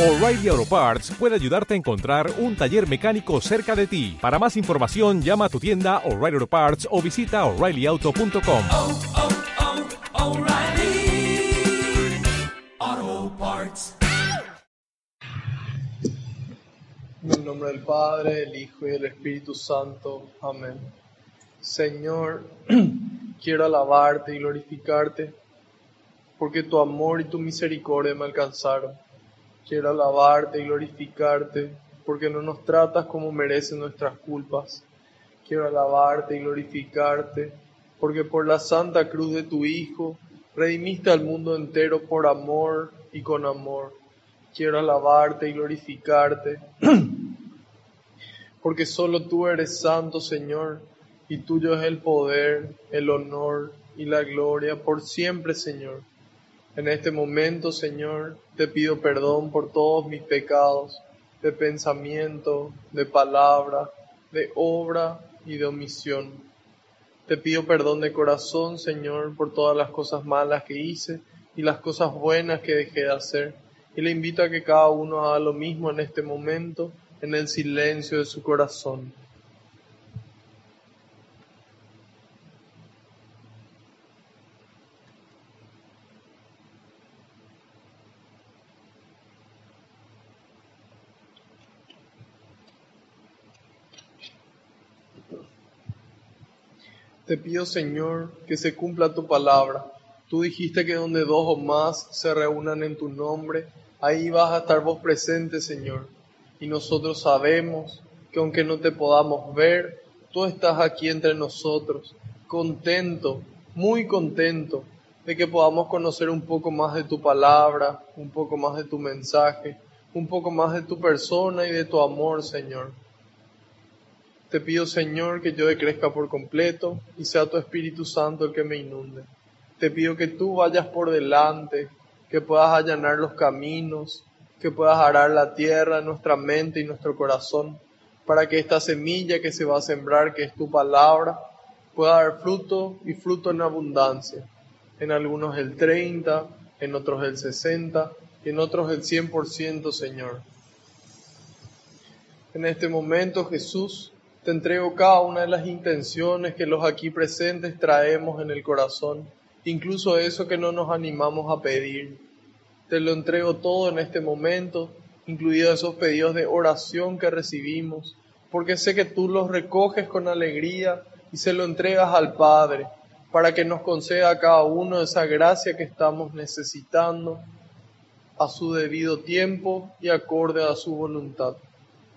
O'Reilly Auto Parts puede ayudarte a encontrar un taller mecánico cerca de ti. Para más información, llama a tu tienda O'Reilly Auto Parts o visita oreillyauto.com. oh, oh, Parts. En el nombre del Padre, del Hijo y del Espíritu Santo. Amén. Señor, quiero alabarte y glorificarte porque tu amor y tu misericordia me alcanzaron. Quiero alabarte y glorificarte porque no nos tratas como merecen nuestras culpas. Quiero alabarte y glorificarte porque por la santa cruz de tu Hijo redimiste al mundo entero por amor y con amor. Quiero alabarte y glorificarte porque solo tú eres santo, Señor, y tuyo es el poder, el honor y la gloria por siempre, Señor. En este momento, Señor, te pido perdón por todos mis pecados, de pensamiento, de palabra, de obra y de omisión. Te pido perdón de corazón, Señor, por todas las cosas malas que hice y las cosas buenas que dejé de hacer. Y le invito a que cada uno haga lo mismo en este momento, en el silencio de su corazón. Te pido, Señor, que se cumpla tu palabra. Tú dijiste que donde dos o más se reúnan en tu nombre, ahí vas a estar vos presente, Señor. Y nosotros sabemos que aunque no te podamos ver, tú estás aquí entre nosotros, contento, muy contento de que podamos conocer un poco más de tu palabra, un poco más de tu mensaje, un poco más de tu persona y de tu amor, Señor. Te pido, Señor, que yo decrezca por completo y sea tu Espíritu Santo el que me inunde. Te pido que tú vayas por delante, que puedas allanar los caminos, que puedas arar la tierra nuestra mente y nuestro corazón, para que esta semilla que se va a sembrar, que es tu palabra, pueda dar fruto y fruto en abundancia. En algunos el 30, en otros el 60 y en otros el 100%, Señor. En este momento, Jesús, te entrego cada una de las intenciones que los aquí presentes traemos en el corazón, incluso eso que no nos animamos a pedir. Te lo entrego todo en este momento, incluidos esos pedidos de oración que recibimos, porque sé que tú los recoges con alegría y se lo entregas al Padre, para que nos conceda a cada uno esa gracia que estamos necesitando a su debido tiempo y acorde a su voluntad.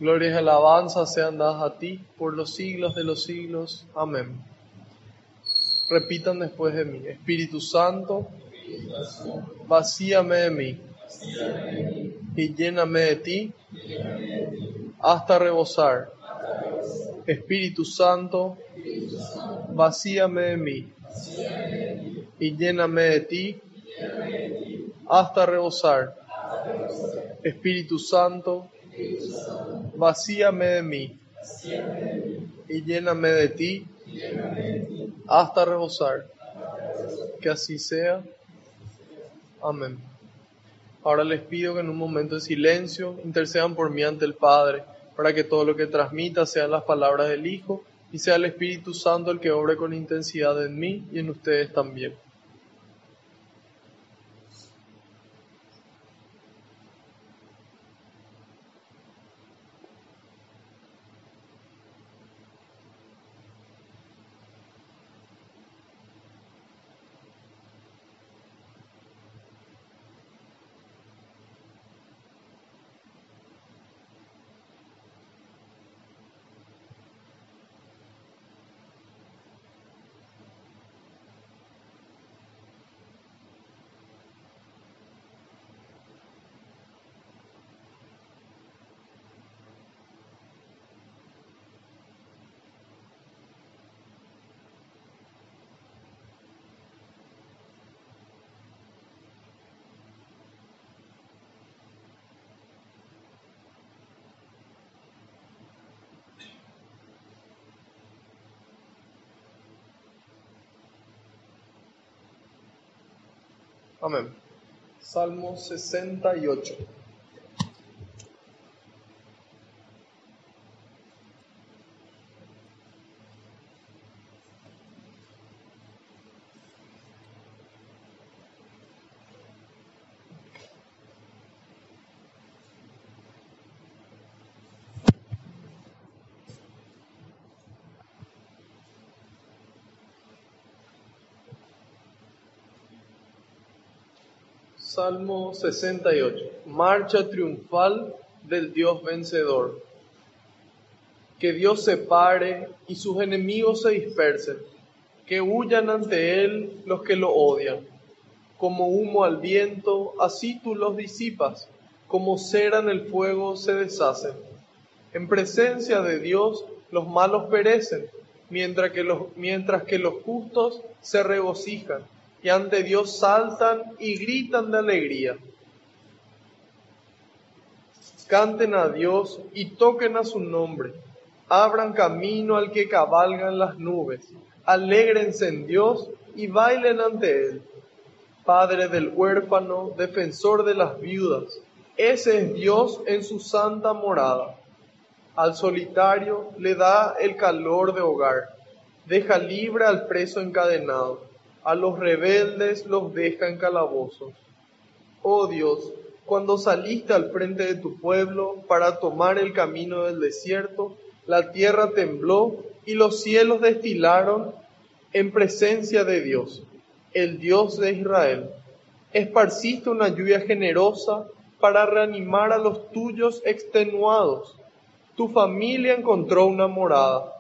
Glorias y alabanzas sean dadas a ti por los siglos de los siglos. Amén. Repitan después de mí. Espíritu Santo, vacíame de mí y lléname de ti hasta rebosar. Espíritu Santo, vacíame de mí y lléname de ti hasta rebosar. Espíritu Santo, vacíame de mí y lléname de ti hasta rebosar. Que así sea. Amén. Ahora les pido que en un momento de silencio intercedan por mí ante el Padre, para que todo lo que transmita sean las palabras del Hijo y sea el Espíritu Santo el que obre con intensidad en mí y en ustedes también. Amén. Salmo 68. Salmo 68. Marcha triunfal del Dios vencedor. Que Dios se pare y sus enemigos se dispersen. Que huyan ante Él los que lo odian. Como humo al viento, así tú los disipas. Como cera en el fuego se deshacen. En presencia de Dios los malos perecen, mientras que los, mientras que los justos se regocijan y ante Dios saltan y gritan de alegría. Canten a Dios y toquen a su nombre. Abran camino al que cabalga en las nubes. Alégrense en Dios y bailen ante Él. Padre del huérfano, defensor de las viudas. Ese es Dios en su santa morada. Al solitario le da el calor de hogar. Deja libre al preso encadenado a los rebeldes los deja en calabozos. Oh Dios, cuando saliste al frente de tu pueblo para tomar el camino del desierto, la tierra tembló y los cielos destilaron en presencia de Dios, el Dios de Israel. Esparciste una lluvia generosa para reanimar a los tuyos extenuados. Tu familia encontró una morada,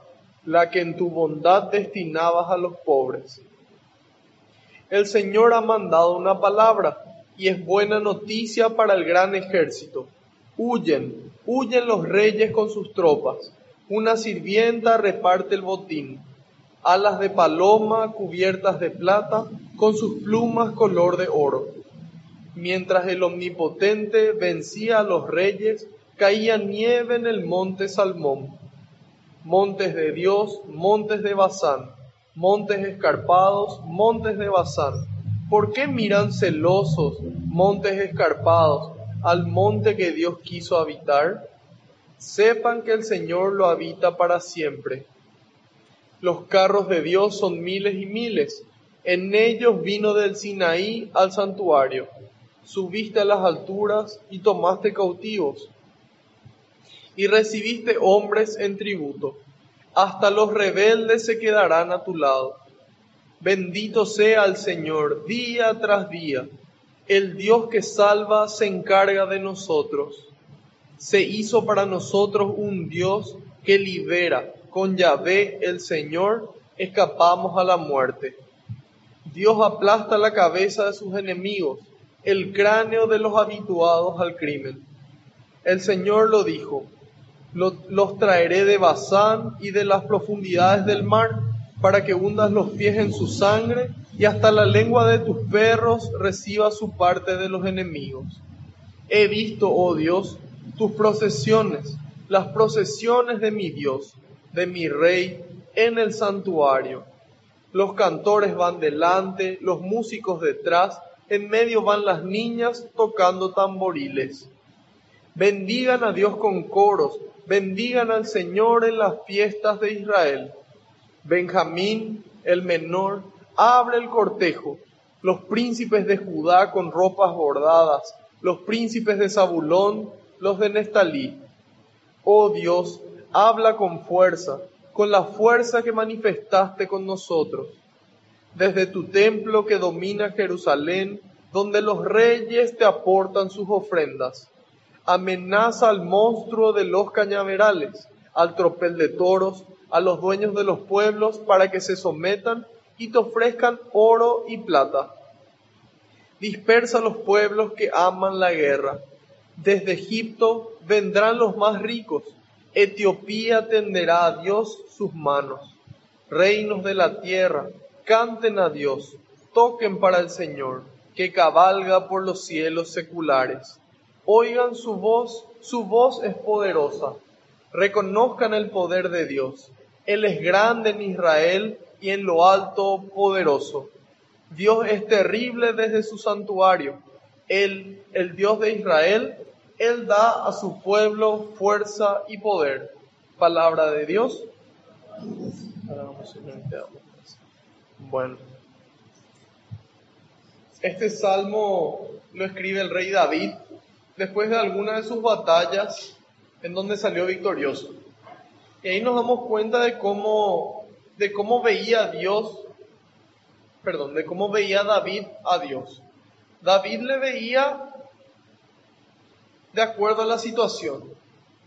la que en tu bondad destinabas a los pobres el Señor ha mandado una palabra y es buena noticia para el gran ejército. Huyen, huyen los reyes con sus tropas. Una sirvienta reparte el botín. Alas de paloma cubiertas de plata, con sus plumas color de oro. Mientras el omnipotente vencía a los reyes, caía nieve en el monte Salmón. Montes de Dios, montes de Bazán montes escarpados, montes de Bazán. ¿Por qué miran celosos montes escarpados al monte que Dios quiso habitar? Sepan que el Señor lo habita para siempre. Los carros de Dios son miles y miles. En ellos vino del Sinaí al santuario. Subiste a las alturas y tomaste cautivos. Y recibiste hombres en tributo hasta los rebeldes se quedarán a tu lado. Bendito sea el Señor día tras día. El Dios que salva se encarga de nosotros. Se hizo para nosotros un Dios que libera. Con Yahvé el Señor escapamos a la muerte. Dios aplasta la cabeza de sus enemigos, el cráneo de los habituados al crimen. El Señor lo dijo, los, traeré de Bazán y de las profundidades del mar, para que hundas los pies en su sangre y hasta la lengua de tus perros reciba su parte de los enemigos. He visto, oh Dios, tus procesiones, las procesiones de mi Dios, de mi Rey, en el santuario. Los cantores van delante, los músicos detrás, en medio van las niñas tocando tamboriles. Bendigan a Dios con coros, bendigan al Señor en las fiestas de Israel. Benjamín, el menor, abre el cortejo, los príncipes de Judá con ropas bordadas, los príncipes de Zabulón, los de Nestalí. Oh Dios, habla con fuerza, con la fuerza que manifestaste con nosotros. Desde tu templo que domina Jerusalén, donde los reyes te aportan sus ofrendas amenaza al monstruo de los cañaverales, al tropel de toros, a los dueños de los pueblos para que se sometan y te ofrezcan oro y plata. Dispersa los pueblos que aman la guerra. Desde Egipto vendrán los más ricos. Etiopía tenderá a Dios sus manos. Reinos de la tierra, canten a Dios, toquen para el Señor, que cabalga por los cielos seculares. Oigan su voz, su voz es poderosa. Reconozcan el poder de Dios. Él es grande en Israel y en lo alto poderoso. Dios es terrible desde su santuario. Él, el Dios de Israel, Él da a su pueblo fuerza y poder. Palabra de Dios. Bueno. Este salmo lo escribe el rey David después de alguna de sus batallas en donde salió victorioso. Y ahí nos damos cuenta de cómo, de cómo veía Dios, perdón, de cómo veía David a Dios. David le veía de acuerdo a la situación.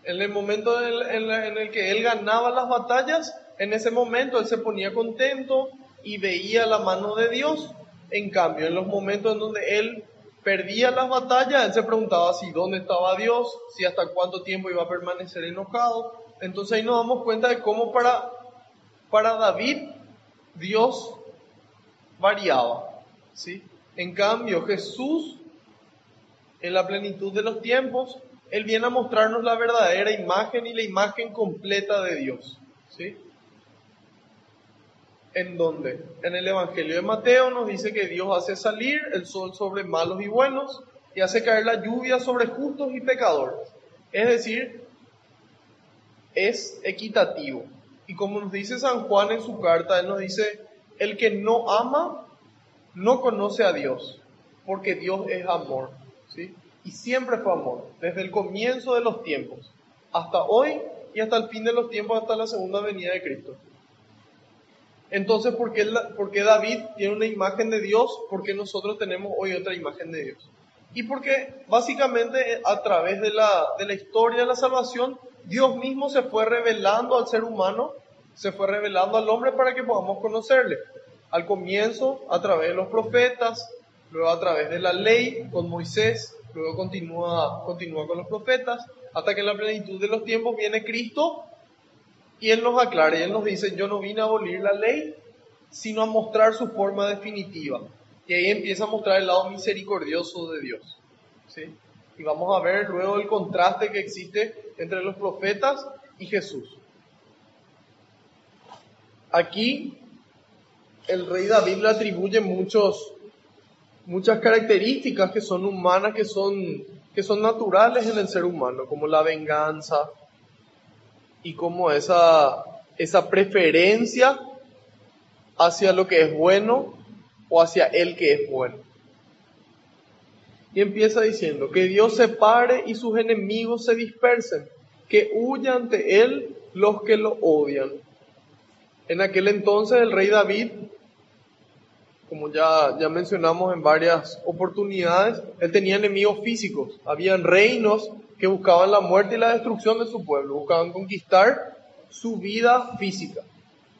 En el momento en el, que él ganaba las batallas, en ese momento él se ponía contento y veía la mano de Dios. En cambio, en los momentos en donde él perdía las batallas, él se preguntaba si dónde estaba Dios, si hasta cuánto tiempo iba a permanecer enojado. Entonces ahí nos damos cuenta de cómo para, para David Dios variaba. ¿sí? En cambio, Jesús, en la plenitud de los tiempos, Él viene a mostrarnos la verdadera imagen y la imagen completa de Dios. ¿sí? ¿En dónde? En el Evangelio de Mateo nos dice que Dios hace salir el sol sobre malos y buenos y hace caer la lluvia sobre justos y pecadores. Es decir, es equitativo. Y como nos dice San Juan en su carta, él nos dice, el que no ama no conoce a Dios, porque Dios es amor, ¿sí? Y siempre fue amor, desde el comienzo de los tiempos, hasta hoy y hasta el fin de los tiempos, hasta la segunda venida de Cristo. Entonces, ¿por qué, por qué David tiene una imagen de Dios? Porque nosotros tenemos hoy otra imagen de Dios. Y porque básicamente a través de la, historia de la salvación, Dios mismo se fue revelando al ser humano, se fue revelando al hombre para que podamos conocerle. Al comienzo, a través de los profetas, luego a través de la ley con Moisés, luego continúa con los profetas, hasta que en la plenitud de los tiempos viene Cristo y Él nos aclara y Él nos dice, yo no vine a abolir la ley, sino a mostrar su forma definitiva. Y ahí empieza a mostrar el lado misericordioso de Dios. ¿sí? Y vamos a ver luego el contraste que existe entre los profetas y Jesús. Aquí el rey David le atribuye muchos, muchas características que son humanas, que son, que son naturales en el ser humano, como la venganza y como esa, esa preferencia hacia lo que es bueno o hacia el que es bueno. Y empieza diciendo, que Dios se pare y sus enemigos se dispersen, que huyan ante él los que lo odian. En aquel entonces el rey David, como ya, ya mencionamos en varias oportunidades, él tenía enemigos físicos. Habían reinos que buscaban la muerte y la destrucción de su pueblo, buscaban conquistar su vida física.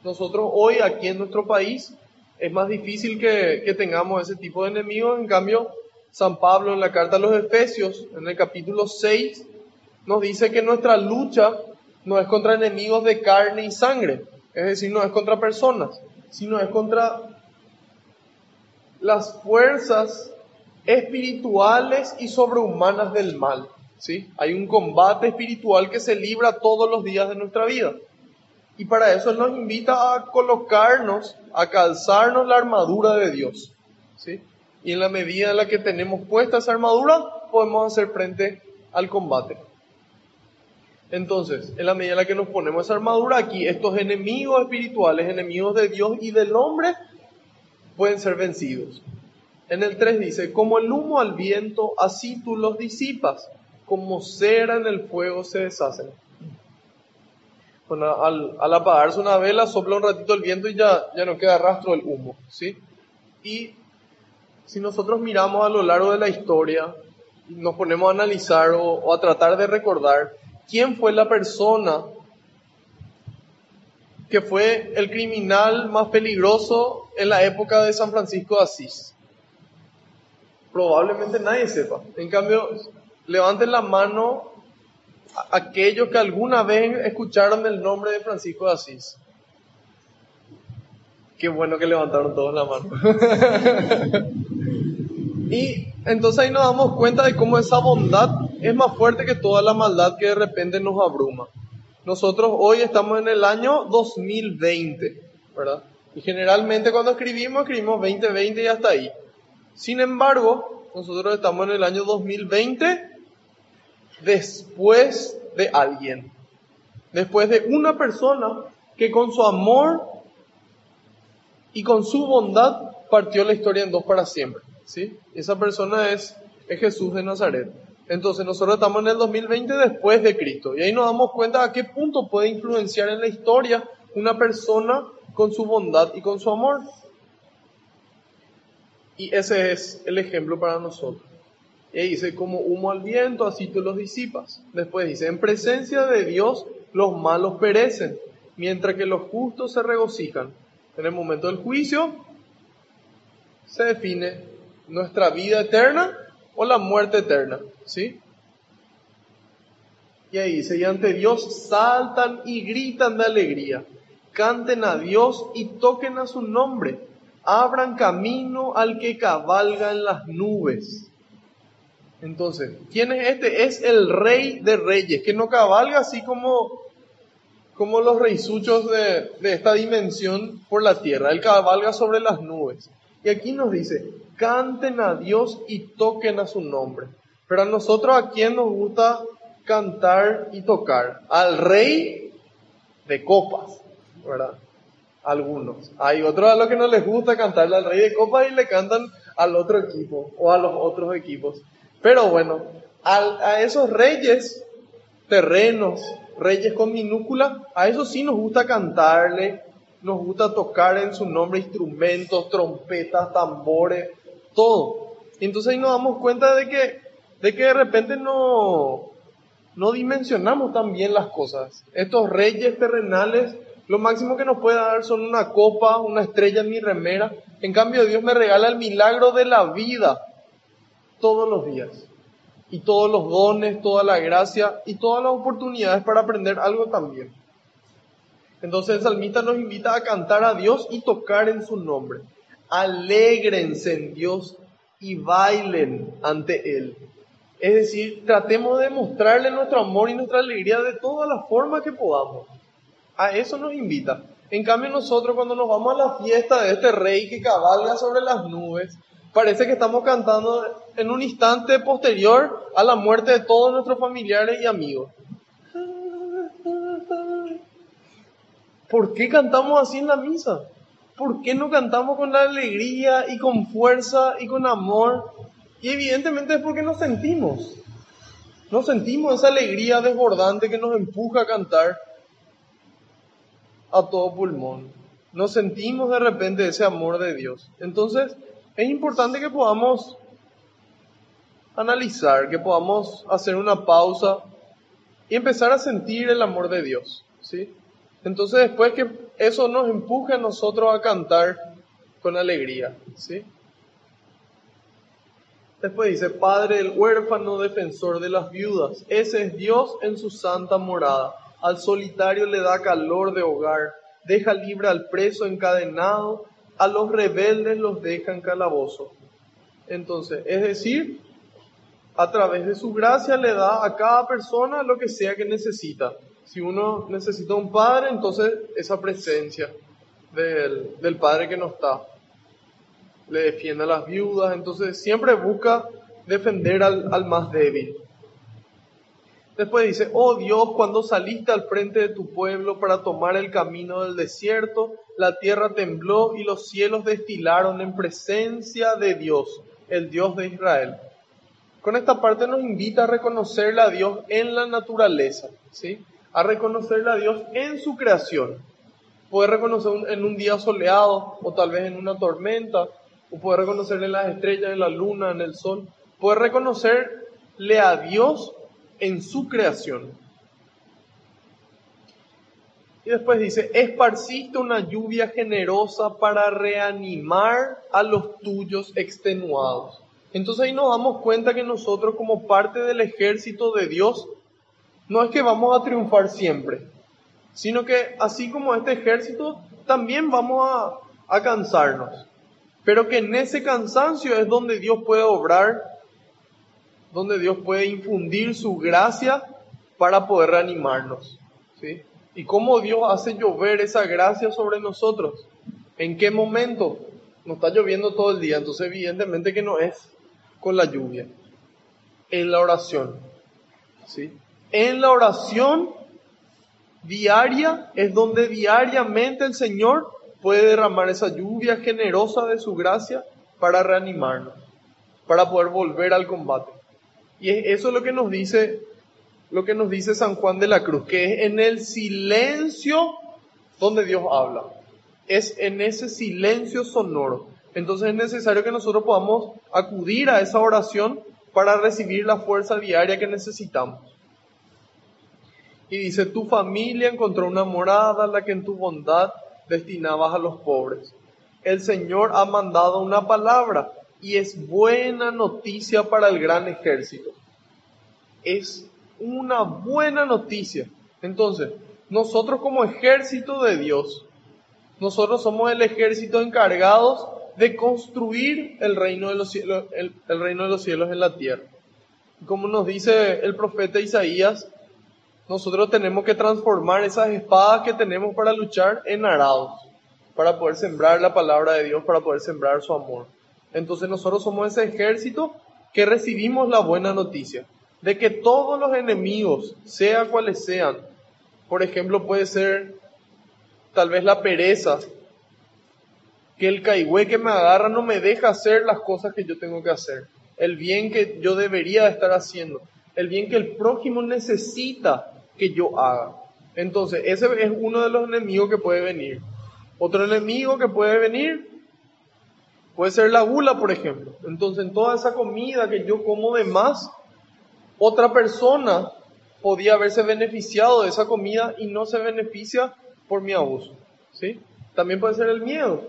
Nosotros hoy aquí en nuestro país es más difícil que, que tengamos ese tipo de enemigos, en cambio San Pablo en la carta a los Efesios, en el capítulo 6, nos dice que nuestra lucha no es contra enemigos de carne y sangre, es decir, no es contra personas, sino es contra las fuerzas espirituales y sobrehumanas del mal. ¿Sí? Hay un combate espiritual que se libra todos los días de nuestra vida. Y para eso nos invita a colocarnos, a calzarnos la armadura de Dios. ¿sí? Y en la medida en la que tenemos puesta esa armadura, podemos hacer frente al combate. Entonces, en la medida en la que nos ponemos esa armadura aquí, estos enemigos espirituales, enemigos de Dios y del hombre, pueden ser vencidos. En el 3 dice, como el humo al viento, así tú los disipas, como cera en el fuego se deshacen. Bueno, al, al apagarse una vela, sopla un ratito el viento y ya, ya no queda rastro del humo, ¿sí? Y si nosotros miramos a lo largo de la historia, nos ponemos a analizar o, o a tratar de recordar quién fue la persona que fue el criminal más peligroso en la época de San Francisco de Asís. Probablemente nadie sepa. En cambio, levanten la mano aquellos que alguna vez escucharon el nombre de Francisco de Asís. Qué bueno que levantaron todos la mano. y entonces ahí nos damos cuenta de cómo esa bondad es más fuerte que toda la maldad que de repente nos abruma. Nosotros hoy estamos en el año 2020, ¿verdad? Y generalmente cuando escribimos, escribimos 2020 y hasta ahí. Sin embargo, nosotros estamos en el año 2020 después de alguien. Después de una persona que con su amor y con su bondad partió la historia en dos para siempre. ¿sí? Esa persona es, es Jesús de Nazaret. Entonces nosotros estamos en el 2020 después de Cristo y ahí nos damos cuenta a qué punto puede influenciar en la historia una persona con su bondad y con su amor. Y ese es el ejemplo para nosotros. Y ahí dice, como humo al viento, así tú los disipas. Después dice, en presencia de Dios los malos perecen, mientras que los justos se regocijan. En el momento del juicio se define nuestra vida eterna o la muerte eterna, ¿sí? Y ahí dice, y ante Dios saltan y gritan de alegría, canten a Dios y toquen a su nombre, abran camino al que cabalga en las nubes. Entonces, ¿quién es este? Es el rey de reyes, que no cabalga así como, como los reisuchos de, de esta dimensión por la tierra, él cabalga sobre las nubes. Y aquí nos dice, canten a Dios y toquen a su nombre. Pero a nosotros, ¿a quién nos gusta cantar y tocar? Al rey de copas, ¿verdad? Algunos. Hay otros a los que no les gusta cantarle al rey de copas y le cantan al otro equipo o a los otros equipos. Pero bueno, a, esos reyes terrenos, reyes con minúscula, a esos sí nos gusta cantarle, nos gusta tocar en su nombre instrumentos, trompetas, tambores, todo. Entonces ahí nos damos cuenta de que, de que de repente no, no dimensionamos tan bien las cosas. Estos reyes terrenales, lo máximo que nos puede dar son una copa, una estrella en mi remera. En cambio, Dios me regala el milagro de la vida todos los días. Y todos los dones, toda la gracia y todas las oportunidades para aprender algo también. Entonces el salmista nos invita a cantar a Dios y tocar en su nombre. Alégrense en Dios y bailen ante Él. Es decir, tratemos de mostrarle nuestro amor y nuestra alegría de todas las formas que podamos. A eso nos invita. En cambio nosotros cuando nos vamos a la fiesta de este rey que cabalga sobre las nubes, parece que estamos cantando en un instante posterior a la muerte de todos nuestros familiares y amigos. ¿Por qué cantamos así en la misa? ¿Por qué no cantamos con alegría y con fuerza y con amor? Y evidentemente es porque nos sentimos. Nos sentimos esa alegría desbordante que nos empuja a cantar a todo pulmón. Nos sentimos de repente ese amor de Dios. Entonces, es importante que podamos analizar, que podamos hacer una pausa y empezar a sentir el amor de Dios, ¿sí? Entonces después que eso nos empuje a nosotros a cantar con alegría, ¿sí? Después dice, Padre el huérfano, defensor de las viudas, ese es Dios en su santa morada. Al solitario le da calor de hogar, deja libre al preso encadenado, a los rebeldes los deja en calabozo. Entonces, es decir, a través de su gracia le da a cada persona lo que sea que necesita. Si uno necesita un padre, entonces esa presencia del, del padre que no está le defiende a las viudas, entonces siempre busca defender al, al más débil. Después dice, oh Dios, cuando saliste al frente de tu pueblo para tomar el camino del desierto, la tierra tembló y los cielos destilaron en presencia de Dios, el Dios de Israel. Con esta parte nos invita a reconocerle a Dios en la naturaleza, ¿sí? A reconocerle a Dios en su creación. Puede reconocer en un día soleado o tal vez en una tormenta, o puede reconocerle en las estrellas, en la luna, en el sol. Puede reconocerle a Dios en su creación. Y después dice, esparciste una lluvia generosa para reanimar a los tuyos extenuados. Entonces ahí nos damos cuenta que nosotros como parte del ejército de Dios, no es que vamos a triunfar siempre, sino que así como este ejército, también vamos a, a cansarnos. Pero que en ese cansancio es donde Dios puede obrar donde Dios puede infundir su gracia para poder reanimarnos. ¿sí? ¿Y cómo Dios hace llover esa gracia sobre nosotros? ¿En qué momento? No está lloviendo todo el día, entonces evidentemente que no es con la lluvia. En la oración. ¿sí? En la oración diaria es donde diariamente el Señor puede derramar esa lluvia generosa de su gracia para reanimarnos, para poder volver al combate. Y eso es lo que nos dice, lo que nos dice San Juan de la Cruz, que es en el silencio donde Dios habla. Es en ese silencio sonoro, Entonces es necesario que nosotros podamos acudir a esa oración para recibir la fuerza diaria que necesitamos. Y dice, tu familia encontró una morada la que en tu bondad destinabas a los pobres. El Señor ha mandado una palabra y es buena noticia para el gran ejército. Es una buena noticia. Entonces, nosotros como ejército de Dios, nosotros somos el ejército encargados de construir el reino de los cielos, el, el reino de los cielos en la tierra. Como nos dice el profeta Isaías, nosotros tenemos que transformar esas espadas que tenemos para luchar en arados, para poder sembrar la palabra de Dios, para poder sembrar su amor. Entonces nosotros somos ese ejército que recibimos la buena noticia de que todos los enemigos, sea cuales sean, por ejemplo puede ser tal vez la pereza, que el caigüe que me agarra no me deja hacer las cosas que yo tengo que hacer, el bien que yo debería estar haciendo, el bien que el prójimo necesita que yo haga. Entonces, ese es uno de los enemigos que puede venir. Otro enemigo que puede venir puede ser la gula, por ejemplo. Entonces, en toda esa comida que yo como de más, otra persona podía haberse beneficiado de esa comida y no se beneficia por mi abuso. ¿sí? También puede ser el miedo.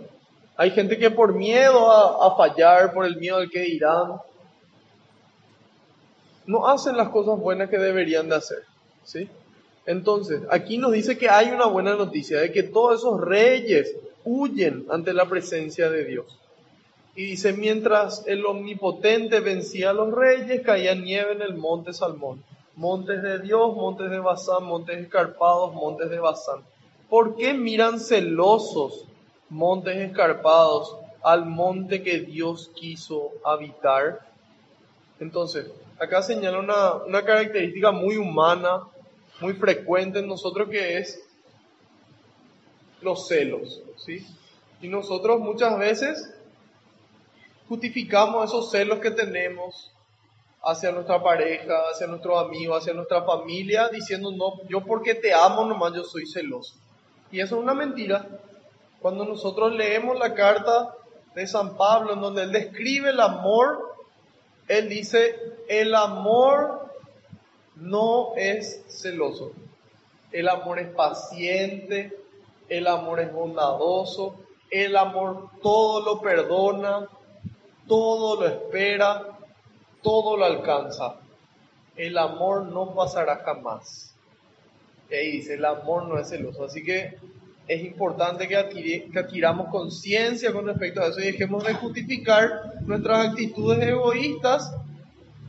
Hay gente que por miedo a, fallar, por el miedo al que dirán, no hacen las cosas buenas que deberían de hacer. ¿sí? Entonces, aquí nos dice que hay una buena noticia, de que todos esos reyes huyen ante la presencia de Dios. Y dice, mientras el omnipotente vencía a los reyes, caía nieve en el monte Salmón. Montes de Dios, montes de Basán, montes escarpados, montes de Basán. ¿Por qué miran celosos montes escarpados al monte que Dios quiso habitar? Entonces, acá señala una, una característica muy humana, muy frecuente en nosotros que es los celos, ¿sí? Y nosotros muchas veces justificamos esos celos que tenemos hacia nuestra pareja, hacia nuestros amigos, hacia nuestra familia, diciendo, no, yo porque te amo nomás yo soy celoso. Y eso es una mentira. Cuando nosotros leemos la carta de San Pablo, en donde él describe el amor, él dice, el amor no es celoso. El amor es paciente, el amor es bondadoso, el amor todo lo perdona, todo lo espera, todo lo alcanza. El amor no pasará jamás. Y ahí dice, el amor no es celoso. Así que es importante que, que adquiramos conciencia con respecto a eso y dejemos de justificar nuestras actitudes egoístas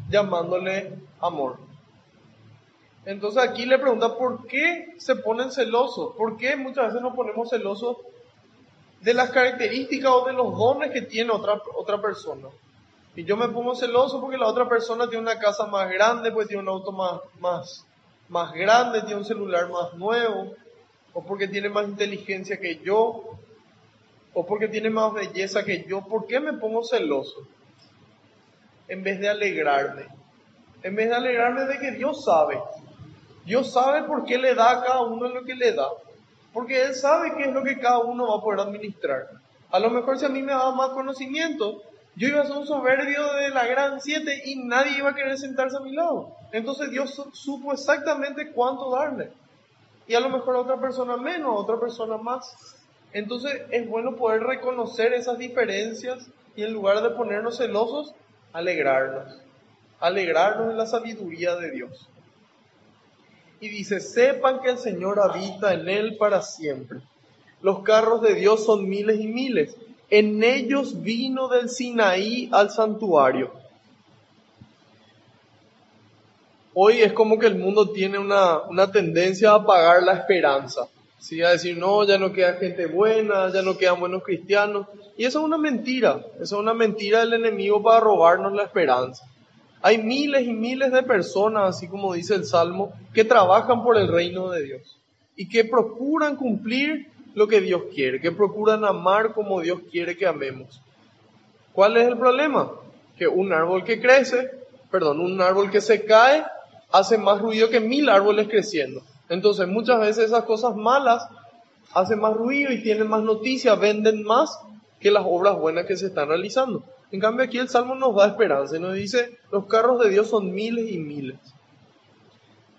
llamándole amor. Entonces aquí le pregunta, ¿por qué se ponen celosos? ¿Por qué muchas veces nos ponemos celosos de las características o de los dones que tiene otra, otra persona? Y yo me pongo celoso porque la otra persona tiene una casa más grande, pues tiene un auto más, más, más grande, tiene un celular más nuevo, o porque tiene más inteligencia que yo, o porque tiene más belleza que yo. ¿Por qué me pongo celoso? En vez de alegrarme. En vez de alegrarme de que Dios sabe. Dios sabe por qué le da a cada uno lo que le da. Porque Él sabe qué es lo que cada uno va a poder administrar. A lo mejor si a mí me daba más conocimiento, yo iba a ser un soberbio de la gran siete y nadie iba a querer sentarse a mi lado. Entonces Dios supo exactamente cuánto darle. Y a lo mejor a otra persona menos, a otra persona más. Entonces es bueno poder reconocer esas diferencias y en lugar de ponernos celosos, alegrarnos. Alegrarnos en la sabiduría de Dios. Y dice, sepan que el Señor habita en él para siempre. Los carros de Dios son miles y miles. En ellos vino del Sinaí al santuario. Hoy es como que el mundo tiene una, una tendencia a apagar la esperanza. ¿sí? A decir, no, ya no queda gente buena, ya no quedan buenos cristianos. Y eso es una mentira. Eso es una mentira del enemigo para robarnos la esperanza. Hay miles y miles de personas, así como dice el Salmo, que trabajan por el reino de Dios y que procuran cumplir lo que Dios quiere, que procuran amar como Dios quiere que amemos. ¿Cuál es el problema? Que un árbol que crece, perdón, un árbol que se cae, hace más ruido que mil árboles creciendo. Entonces muchas veces esas cosas malas hacen más ruido y tienen más noticias, venden más que las obras buenas que se están realizando. En cambio aquí el Salmo nos da esperanza y nos dice, los carros de Dios son miles y miles.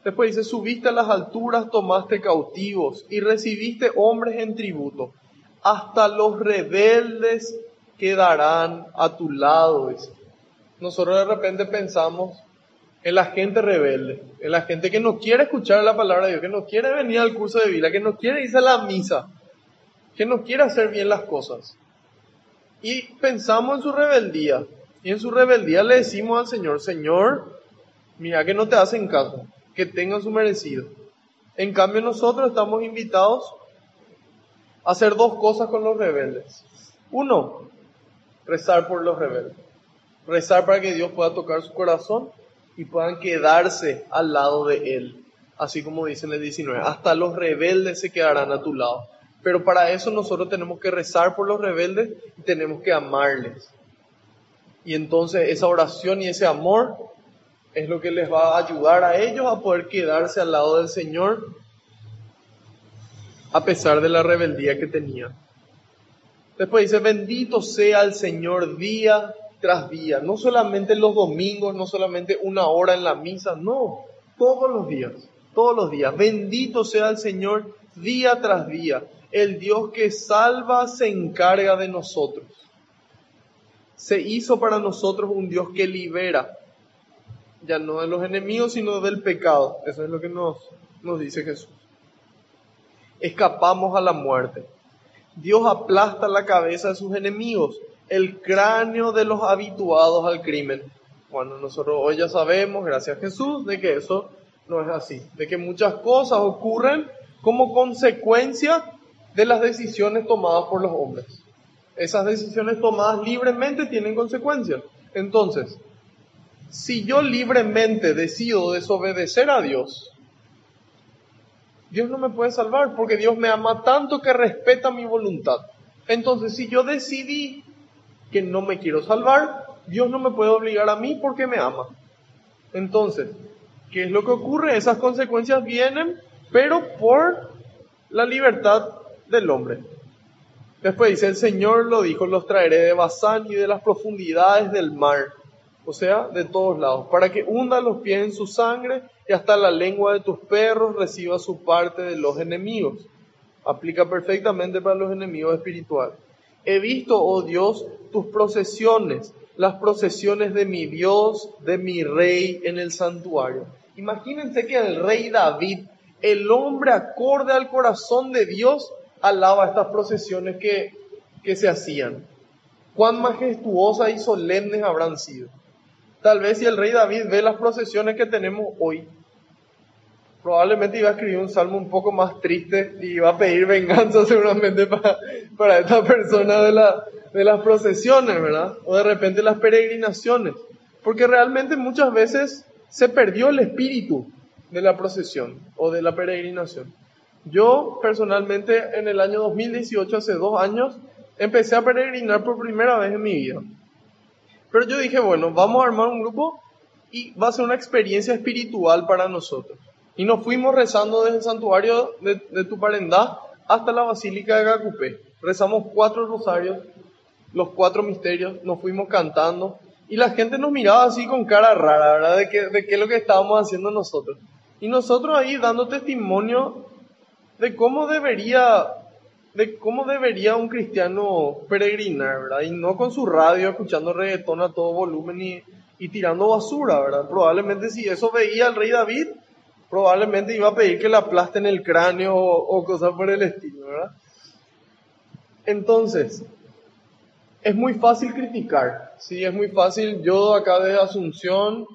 Después dice, subiste a las alturas, tomaste cautivos y recibiste hombres en tributo. Hasta los rebeldes quedarán a tu lado. Dice. Nosotros de repente pensamos en la gente rebelde, en la gente que no quiere escuchar la palabra de Dios, que no quiere venir al curso de vida, que no quiere irse a la misa, que no quiere hacer bien las cosas. Y pensamos en su rebeldía. Y en su rebeldía le decimos al Señor, Señor, mira que no te hacen caso, que tengan su merecido. En cambio nosotros estamos invitados a hacer dos cosas con los rebeldes. Uno, rezar por los rebeldes. Rezar para que Dios pueda tocar su corazón y puedan quedarse al lado de Él. Así como dice en el 19, hasta los rebeldes se quedarán a tu lado. Pero para eso nosotros tenemos que rezar por los rebeldes y tenemos que amarles. Y entonces esa oración y ese amor es lo que les va a ayudar a ellos a poder quedarse al lado del Señor a pesar de la rebeldía que tenían. Después dice, bendito sea el Señor día tras día, no solamente los domingos, no solamente una hora en la misa, no, todos los días, todos los días. Bendito sea el Señor día tras día. El Dios que salva se encarga de nosotros. Se hizo para nosotros un Dios que libera, ya no de los enemigos, sino del pecado. Eso es lo que nos, nos dice Jesús. Escapamos a la muerte Dios aplasta la cabeza de sus enemigos, el cráneo de los habituados al crimen. Bueno, nosotros hoy ya sabemos, gracias a Jesús, de que eso no es así, de que muchas cosas ocurren como consecuencia de las decisiones tomadas por los hombres. Esas decisiones tomadas libremente tienen consecuencias. Entonces, si yo libremente decido desobedecer a Dios, Dios no me puede salvar porque Dios me ama tanto que respeta mi voluntad. Entonces, si yo decidí que no me quiero salvar, Dios no me puede obligar a mí porque me ama. Entonces, ¿qué es lo que ocurre? Esas consecuencias vienen, pero por la libertad del hombre. Después dice, el Señor lo dijo, los traeré de Bazán y de las profundidades del mar o sea, de todos lados, para que hunda los pies en su sangre y hasta la lengua de tus perros reciba su parte de los enemigos. Aplica perfectamente para los enemigos espirituales. He visto, oh Dios, tus procesiones, las procesiones de mi Dios, de mi rey en el santuario. Imagínense que el rey David, el hombre acorde al corazón de Dios, alaba estas procesiones que, que se hacían. Cuán majestuosas y solemnes habrán sido. Tal vez si el rey David ve las procesiones que tenemos hoy, probablemente iba a escribir un salmo un poco más triste y iba a pedir venganza seguramente para, para esta persona de, la, de las procesiones, ¿verdad? O de repente las peregrinaciones. Porque realmente muchas veces se perdió el espíritu de la procesión o de la peregrinación. Yo personalmente en el año 2018, hace dos años, empecé a peregrinar por primera vez en mi vida. Pero yo dije, bueno, vamos a armar un grupo y va a ser una experiencia espiritual para nosotros. Y nos fuimos rezando desde el santuario de, de Tuparendá hasta la Basílica de Gacupé. Rezamos cuatro rosarios, los cuatro misterios, nos fuimos cantando y la gente nos miraba así con cara rara, ¿verdad? De qué, de qué es lo que estábamos haciendo nosotros. Y nosotros ahí dando testimonio de cómo debería de cómo debería un cristiano peregrinar, ¿verdad? Y no con su radio escuchando reggaetón a todo volumen y, y tirando basura, ¿verdad? Probablemente si eso veía el rey David, probablemente iba a pedir que le aplasten el cráneo o, o cosas por el estilo, ¿verdad? Entonces, es muy fácil criticar, sí, es muy fácil. Yo acá desde Asunción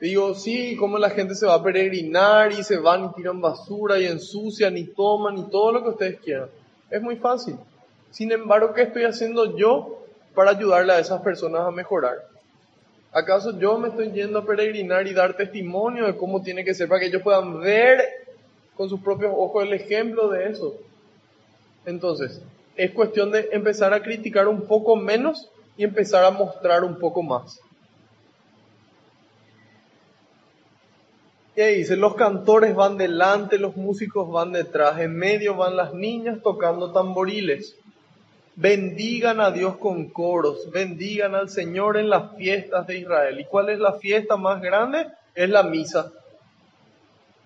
digo, sí, cómo la gente se va a peregrinar y se van y tiran basura y ensucian y toman y todo lo que ustedes quieran. Es muy fácil. Sin embargo, ¿qué estoy haciendo yo para ayudarle a esas personas a mejorar? ¿Acaso yo me estoy yendo a peregrinar y dar testimonio de cómo tiene que ser para que ellos puedan ver con sus propios ojos el ejemplo de eso? Entonces, es cuestión de empezar a criticar un poco menos y empezar a mostrar un poco más. Y ahí dice, los cantores van delante, los músicos van detrás, en medio van las niñas tocando tamboriles. bendigan a Dios con coros, bendigan al Señor en las fiestas de Israel. ¿Y cuál es la fiesta más grande? Es la misa.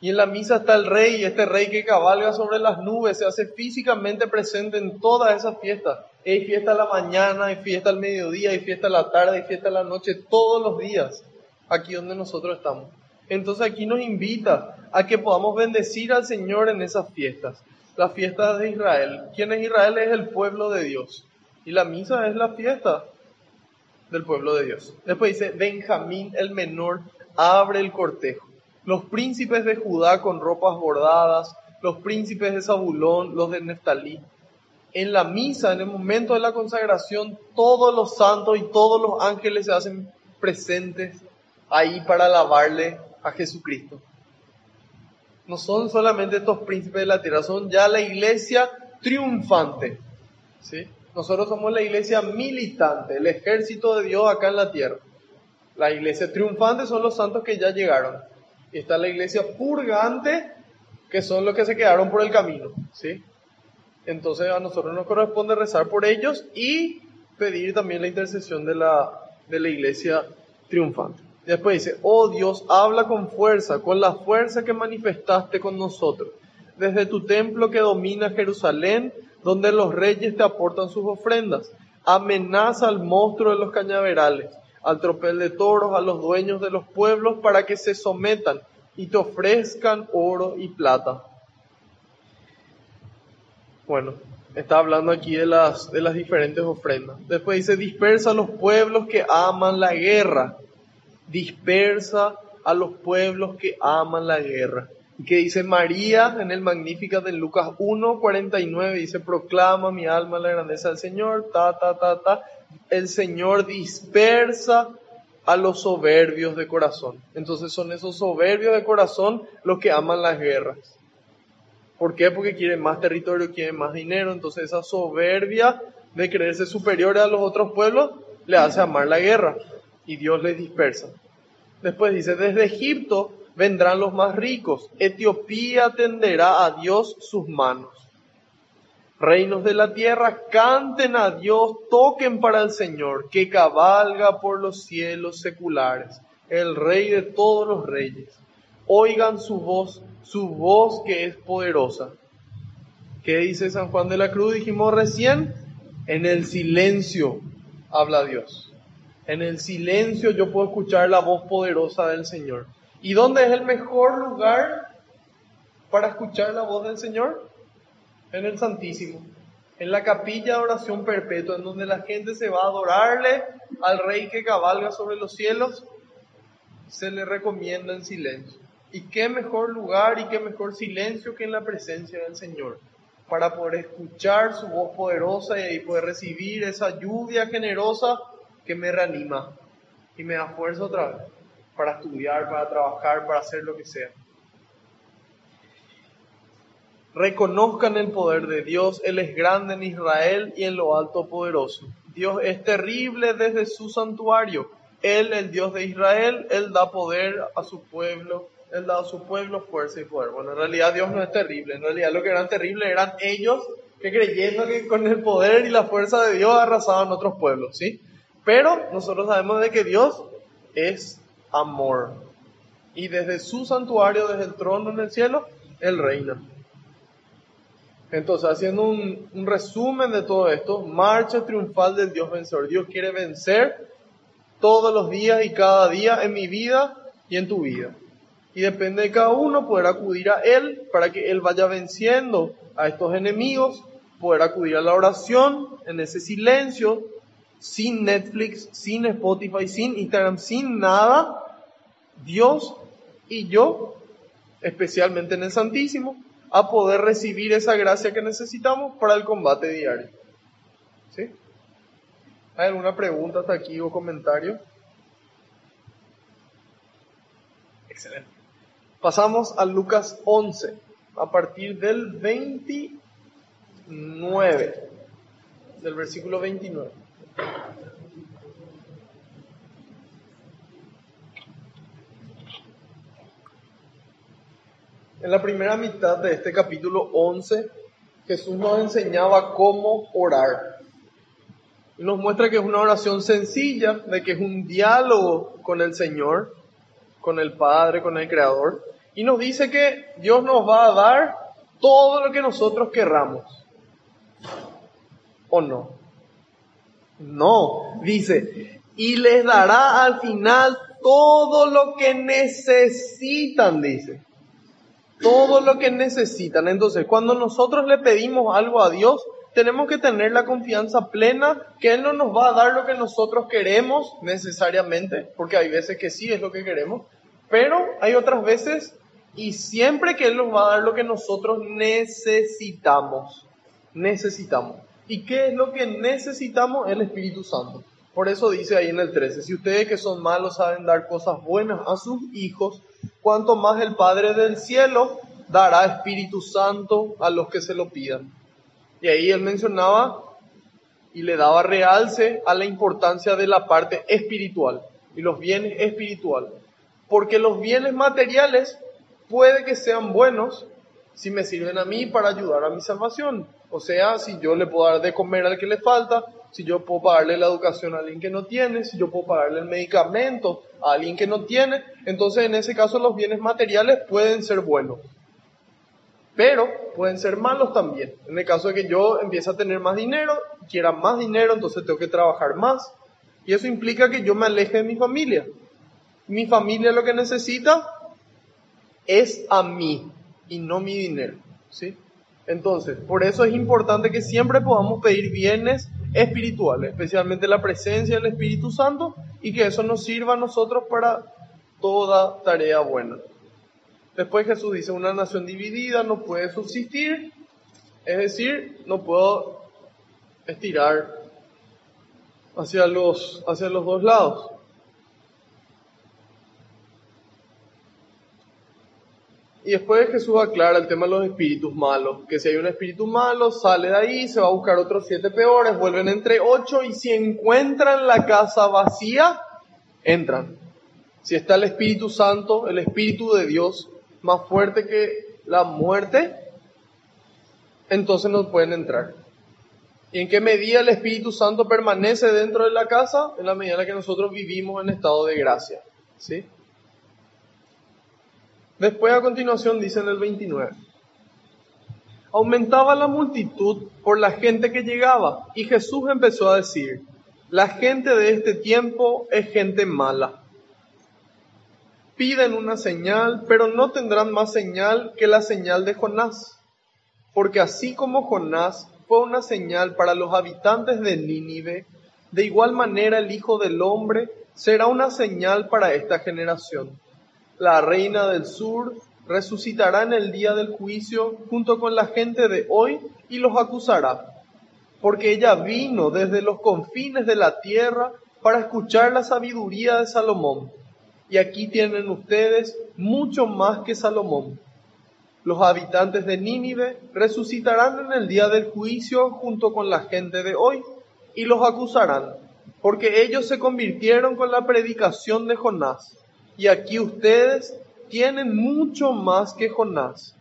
Y en la misa está el rey, este rey que cabalga sobre las nubes, se hace físicamente presente en todas esas fiestas. Hay fiesta a la mañana, hay fiesta al mediodía, hay fiesta a la tarde, hay fiesta a la noche, todos los días, aquí donde nosotros estamos. Entonces aquí nos invita a que podamos bendecir al Señor en esas fiestas, las fiestas de Israel. ¿Quién es Israel? Es el pueblo de Dios. Y la misa es la fiesta del pueblo de Dios. Después dice, Benjamín el menor abre el cortejo los príncipes de Judá con ropas bordadas, los príncipes de Zabulón, los de Neftalí. En la misa, en el momento de la consagración, todos los santos y todos los ángeles se hacen presentes ahí para alabarle a Jesucristo. No son solamente estos príncipes de la tierra, son ya la iglesia triunfante. ¿sí? Nosotros somos la iglesia militante, el ejército de Dios acá en la tierra. La iglesia triunfante son los santos que ya llegaron está la iglesia purgante, que son los que se quedaron por el camino, ¿sí? Entonces a nosotros nos corresponde rezar por ellos y pedir también la intercesión de la, de la iglesia triunfante. Después dice, oh Dios, habla con fuerza, con la fuerza que manifestaste con nosotros, desde tu templo que domina Jerusalén, donde los reyes te aportan sus ofrendas. Amenaza al monstruo de los cañaverales al tropel de toros, a los dueños de los pueblos, para que se sometan y te ofrezcan oro y plata. Bueno, está hablando aquí de las, de las diferentes ofrendas. Después dice, dispersa a los pueblos que aman la guerra. Dispersa a los pueblos que aman la guerra. Y que dice María en el Magnífica de Lucas 1, 49, dice, proclama mi alma la grandeza del Señor, ta, ta, ta, ta el Señor dispersa a los soberbios de corazón. Entonces son esos soberbios de corazón los que aman las guerras. ¿Por qué? Porque quieren más territorio, quieren más dinero. Entonces esa soberbia de creerse superiores a los otros pueblos le hace amar la guerra y Dios les dispersa. Después dice, desde Egipto vendrán los más ricos, Etiopía tenderá a Dios sus manos. Reinos de la tierra, canten a Dios, toquen para el Señor, que cabalga por los cielos seculares, el Rey de todos los reyes. Oigan su voz, su voz que es poderosa. ¿Qué dice San Juan de la Cruz? Dijimos recién, en el silencio habla Dios. En el silencio yo puedo escuchar la voz poderosa del Señor. ¿Y dónde es el mejor lugar para escuchar la voz del Señor? en el Santísimo, en la capilla de oración perpetua, en donde la gente se va a adorarle al Rey que cabalga sobre los cielos, se le recomienda en silencio. Y qué mejor lugar y qué mejor silencio que en la presencia del Señor, para poder escuchar su voz poderosa y poder recibir esa lluvia generosa que me reanima y me da fuerza otra vez para estudiar, para trabajar, para hacer lo que sea reconozcan el poder de Dios, Él es grande en Israel y en lo alto poderoso. Dios es terrible desde su santuario. Él, el Dios de Israel, Él da poder a su pueblo, Él da a su pueblo fuerza y poder. Bueno, en realidad Dios no es terrible, en realidad lo que eran terribles eran ellos que creyendo que con el poder y la fuerza de Dios arrasaban otros pueblos, ¿sí? Pero nosotros sabemos de que Dios es amor. Y desde su santuario, desde el trono en el cielo, Él reina. Entonces, haciendo un, resumen de todo esto, marcha triunfal del Dios vencedor. Dios quiere vencer todos los días y cada día en mi vida y en tu vida. Y depende de cada uno poder acudir a Él para que Él vaya venciendo a estos enemigos, poder acudir a la oración en ese silencio, sin Netflix, sin Spotify, sin Instagram, sin nada. Dios y yo, especialmente en el Santísimo, a poder recibir esa gracia que necesitamos para el combate diario. ¿Sí? ¿Hay alguna pregunta hasta aquí o comentario? Excelente. Pasamos a Lucas 11, a partir del 29, del versículo 29. En la primera mitad de este capítulo 11, Jesús nos enseñaba cómo orar. Y nos muestra que es una oración sencilla, de que es un diálogo con el Señor, con el Padre, con el Creador. Y nos dice que Dios nos va a dar todo lo que nosotros querramos. ¿O no? No, dice, y les dará al final todo lo que necesitan, dice. Todo lo que necesitan. Entonces, cuando nosotros le pedimos algo a Dios, tenemos que tener la confianza plena que Él no nos va a dar lo que nosotros queremos necesariamente, porque hay veces que sí es lo que queremos, pero hay otras veces y siempre que Él nos va a dar lo que nosotros necesitamos. Necesitamos. ¿Y qué es lo que necesitamos? El Espíritu Santo. Por eso dice ahí en el 13, si ustedes que son malos saben dar cosas buenas a sus hijos, cuanto más el Padre del cielo dará Espíritu Santo a los que se lo pidan. Y ahí él mencionaba y le daba realce a la importancia de la parte espiritual y los bienes espirituales. Porque los bienes materiales puede que sean buenos si me sirven a mí para ayudar a mi salvación. O sea, si yo le puedo dar de comer al que le falta, si yo puedo pagarle la educación a alguien que no tiene, si yo puedo pagarle el medicamento a alguien que no tiene, entonces en ese caso los bienes materiales pueden ser buenos pero pueden ser malos también. En el caso de que yo empiece a tener más dinero, quiera más dinero, entonces tengo que trabajar más. Y eso implica que yo me aleje de mi familia. Mi familia lo que necesita es a mí y no mi dinero. ¿sí? Entonces, por eso es importante que siempre podamos pedir bienes espirituales, especialmente la presencia del Espíritu Santo, y que eso nos sirva a nosotros para toda tarea buena. Después Jesús dice, una nación dividida no puede subsistir, es decir, no puedo estirar hacia los, hacia los dos lados. Y después Jesús aclara el tema de los espíritus malos, que si hay un espíritu malo, sale de ahí, se va a buscar otros siete peores, vuelven entre ocho y si encuentran la casa vacía, entran. Si está el Espíritu Santo, el Espíritu de Dios, más fuerte que la muerte, entonces no pueden entrar. ¿Y en qué medida el Espíritu Santo permanece dentro de la casa? En la medida en la que nosotros vivimos en estado de gracia. ¿Sí? Después a continuación dice en el 29. Aumentaba la multitud por la gente que llegaba y Jesús empezó a decir, la gente de este tiempo es gente mala piden una señal, pero no tendrán más señal que la señal de Jonás. Porque así como Jonás fue una señal para los habitantes de Nínive, de igual manera el Hijo del Hombre será una señal para esta generación. La reina del sur resucitará en el día del juicio junto con la gente de hoy y los acusará, porque ella vino desde los confines de la tierra para escuchar la sabiduría de Salomón y aquí tienen ustedes mucho más que Salomón. Los habitantes de Nínive resucitarán en el día del juicio junto con la gente de hoy y los acusarán, porque ellos se convirtieron con la predicación de Jonás. Y aquí ustedes tienen mucho más que Jonás.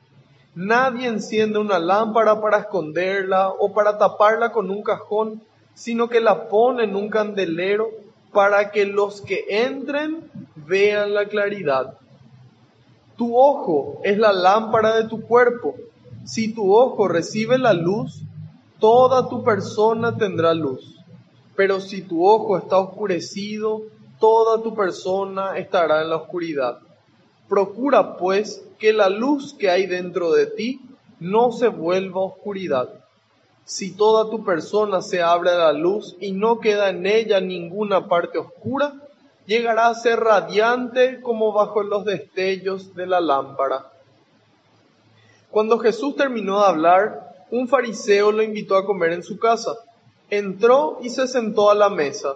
Nadie enciende una lámpara para esconderla o para taparla con un cajón, sino que la pone en un candelero para que los que entren vean la claridad. Tu ojo es la lámpara de tu cuerpo. Si tu ojo recibe la luz, toda tu persona tendrá luz. Pero si tu ojo está oscurecido, toda tu persona estará en la oscuridad. Procura pues que la luz que hay dentro de ti no se vuelva oscuridad. Si toda tu persona se abre a la luz y no queda en ella ninguna parte oscura, llegará a ser radiante como bajo los destellos de la lámpara. Cuando Jesús terminó de hablar, un fariseo lo invitó a comer en su casa. Entró y se sentó a la mesa.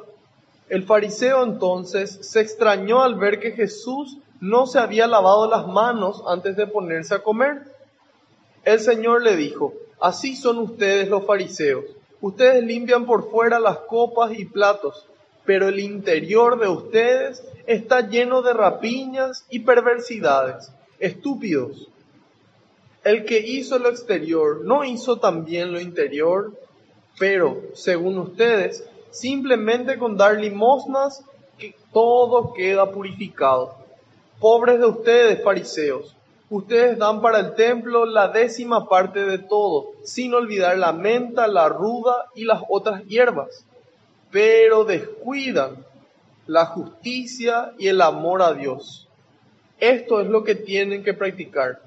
El fariseo entonces se extrañó al ver que Jesús no se había lavado las manos antes de ponerse a comer. El Señor le dijo, así son ustedes los fariseos. Ustedes limpian por fuera las copas y platos pero el interior de ustedes está lleno de rapiñas y perversidades. Estúpidos. El que hizo lo exterior no hizo también lo interior, pero según ustedes, simplemente con dar limosnas, que todo queda purificado. Pobres de ustedes, fariseos, ustedes dan para el templo la décima parte de todo, sin olvidar la menta, la ruda y las otras hierbas, pero descuidan la justicia y el amor a Dios. Esto es lo que tienen que practicar,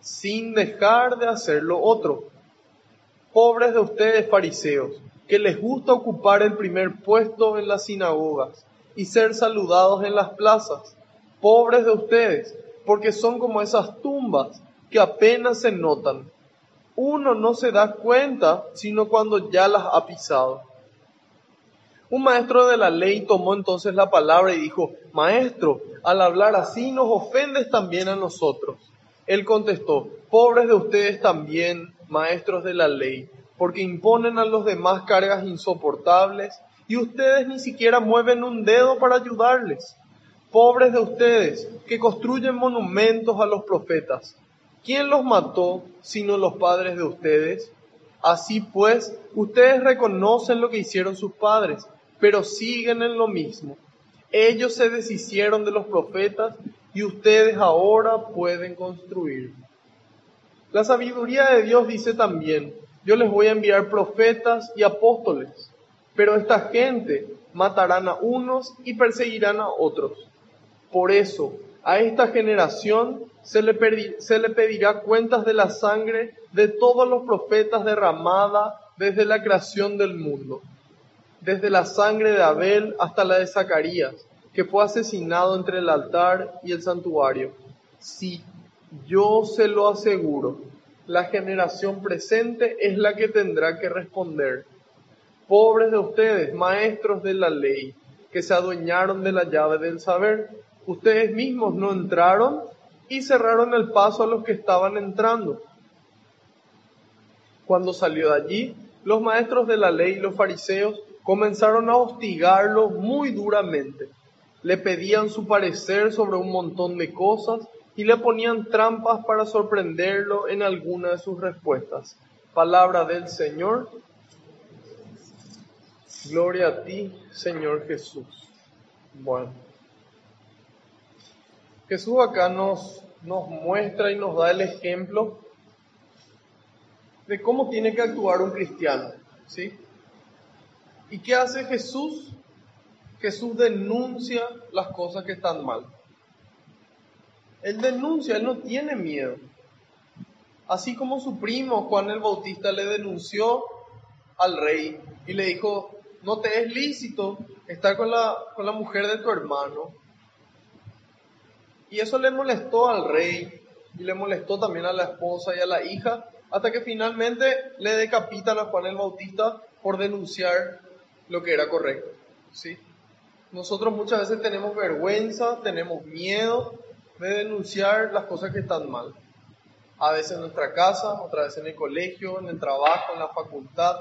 sin dejar de hacer lo otro. Pobres de ustedes, fariseos, que les gusta ocupar el primer puesto en las sinagogas y ser saludados en las plazas. Pobres de ustedes, porque son como esas tumbas que apenas se notan. Uno no se da cuenta sino cuando ya las ha pisado. Un maestro de la ley tomó entonces la palabra y dijo, Maestro, al hablar así nos ofendes también a nosotros. Él contestó, Pobres de ustedes también, maestros de la ley, porque imponen a los demás cargas insoportables y ustedes ni siquiera mueven un dedo para ayudarles. Pobres de ustedes, que construyen monumentos a los profetas. ¿Quién los mató sino los padres de ustedes? Así pues, ustedes reconocen lo que hicieron sus padres pero siguen en lo mismo. Ellos se deshicieron de los profetas y ustedes ahora pueden construir. La sabiduría de Dios dice también, yo les voy a enviar profetas y apóstoles, pero esta gente matarán a unos y perseguirán a otros. Por eso, a esta generación se le, se le pedirá cuentas de la sangre de todos los profetas derramada desde la creación del mundo desde la sangre de Abel hasta la de Zacarías, que fue asesinado entre el altar y el santuario. Sí, yo se lo aseguro, la generación presente es la que tendrá que responder. Pobres de ustedes, maestros de la ley, que se adueñaron de la llave del saber, ustedes mismos no entraron y cerraron el paso a los que estaban entrando. Cuando salió de allí, los maestros de la ley y los fariseos comenzaron a hostigarlo muy duramente. Le pedían su parecer sobre un montón de cosas y le ponían trampas para sorprenderlo en alguna de sus respuestas. Palabra del Señor. Gloria a ti, Señor Jesús. Bueno. Jesús acá nos, nos muestra y nos da el ejemplo de cómo tiene que actuar un cristiano. ¿sí? ¿Y qué hace Jesús? Jesús denuncia las cosas que están mal. Él denuncia, él no tiene miedo. Así como su primo Juan el Bautista le denunció al rey y le dijo, no te es lícito estar con la, con la mujer de tu hermano. Y eso le molestó al rey y le molestó también a la esposa y a la hija, hasta que finalmente le decapitan a Juan el Bautista por denunciar lo que era correcto. ¿sí? Nosotros muchas veces tenemos vergüenza, tenemos miedo de denunciar las cosas que están mal. A veces en nuestra casa, otra vez en el colegio, en el trabajo, en la facultad.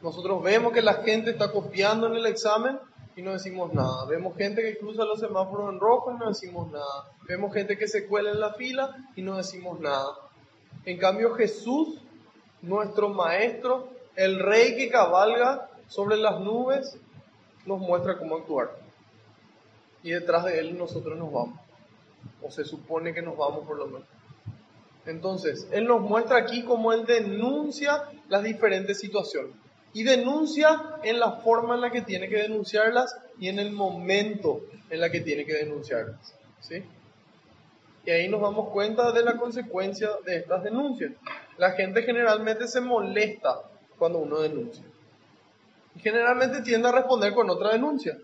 Nosotros vemos que la gente está copiando en el examen y no decimos nada. Vemos gente que cruza los semáforos en rojo y no decimos nada. Vemos gente que se cuela en la fila y no decimos nada. En cambio Jesús, nuestro Maestro, el Rey que cabalga sobre las nubes nos muestra cómo actuar. Y detrás de él nosotros nos vamos. O se supone que nos vamos por lo menos. Entonces, él nos muestra aquí cómo él denuncia las diferentes situaciones. Y denuncia en la forma en la que tiene que denunciarlas y en el momento en la que tiene que denunciarlas. ¿Sí? Y ahí nos damos cuenta de la consecuencia de estas denuncias. La gente generalmente se molesta cuando uno denuncia generalmente tiende a responder con otra denuncia.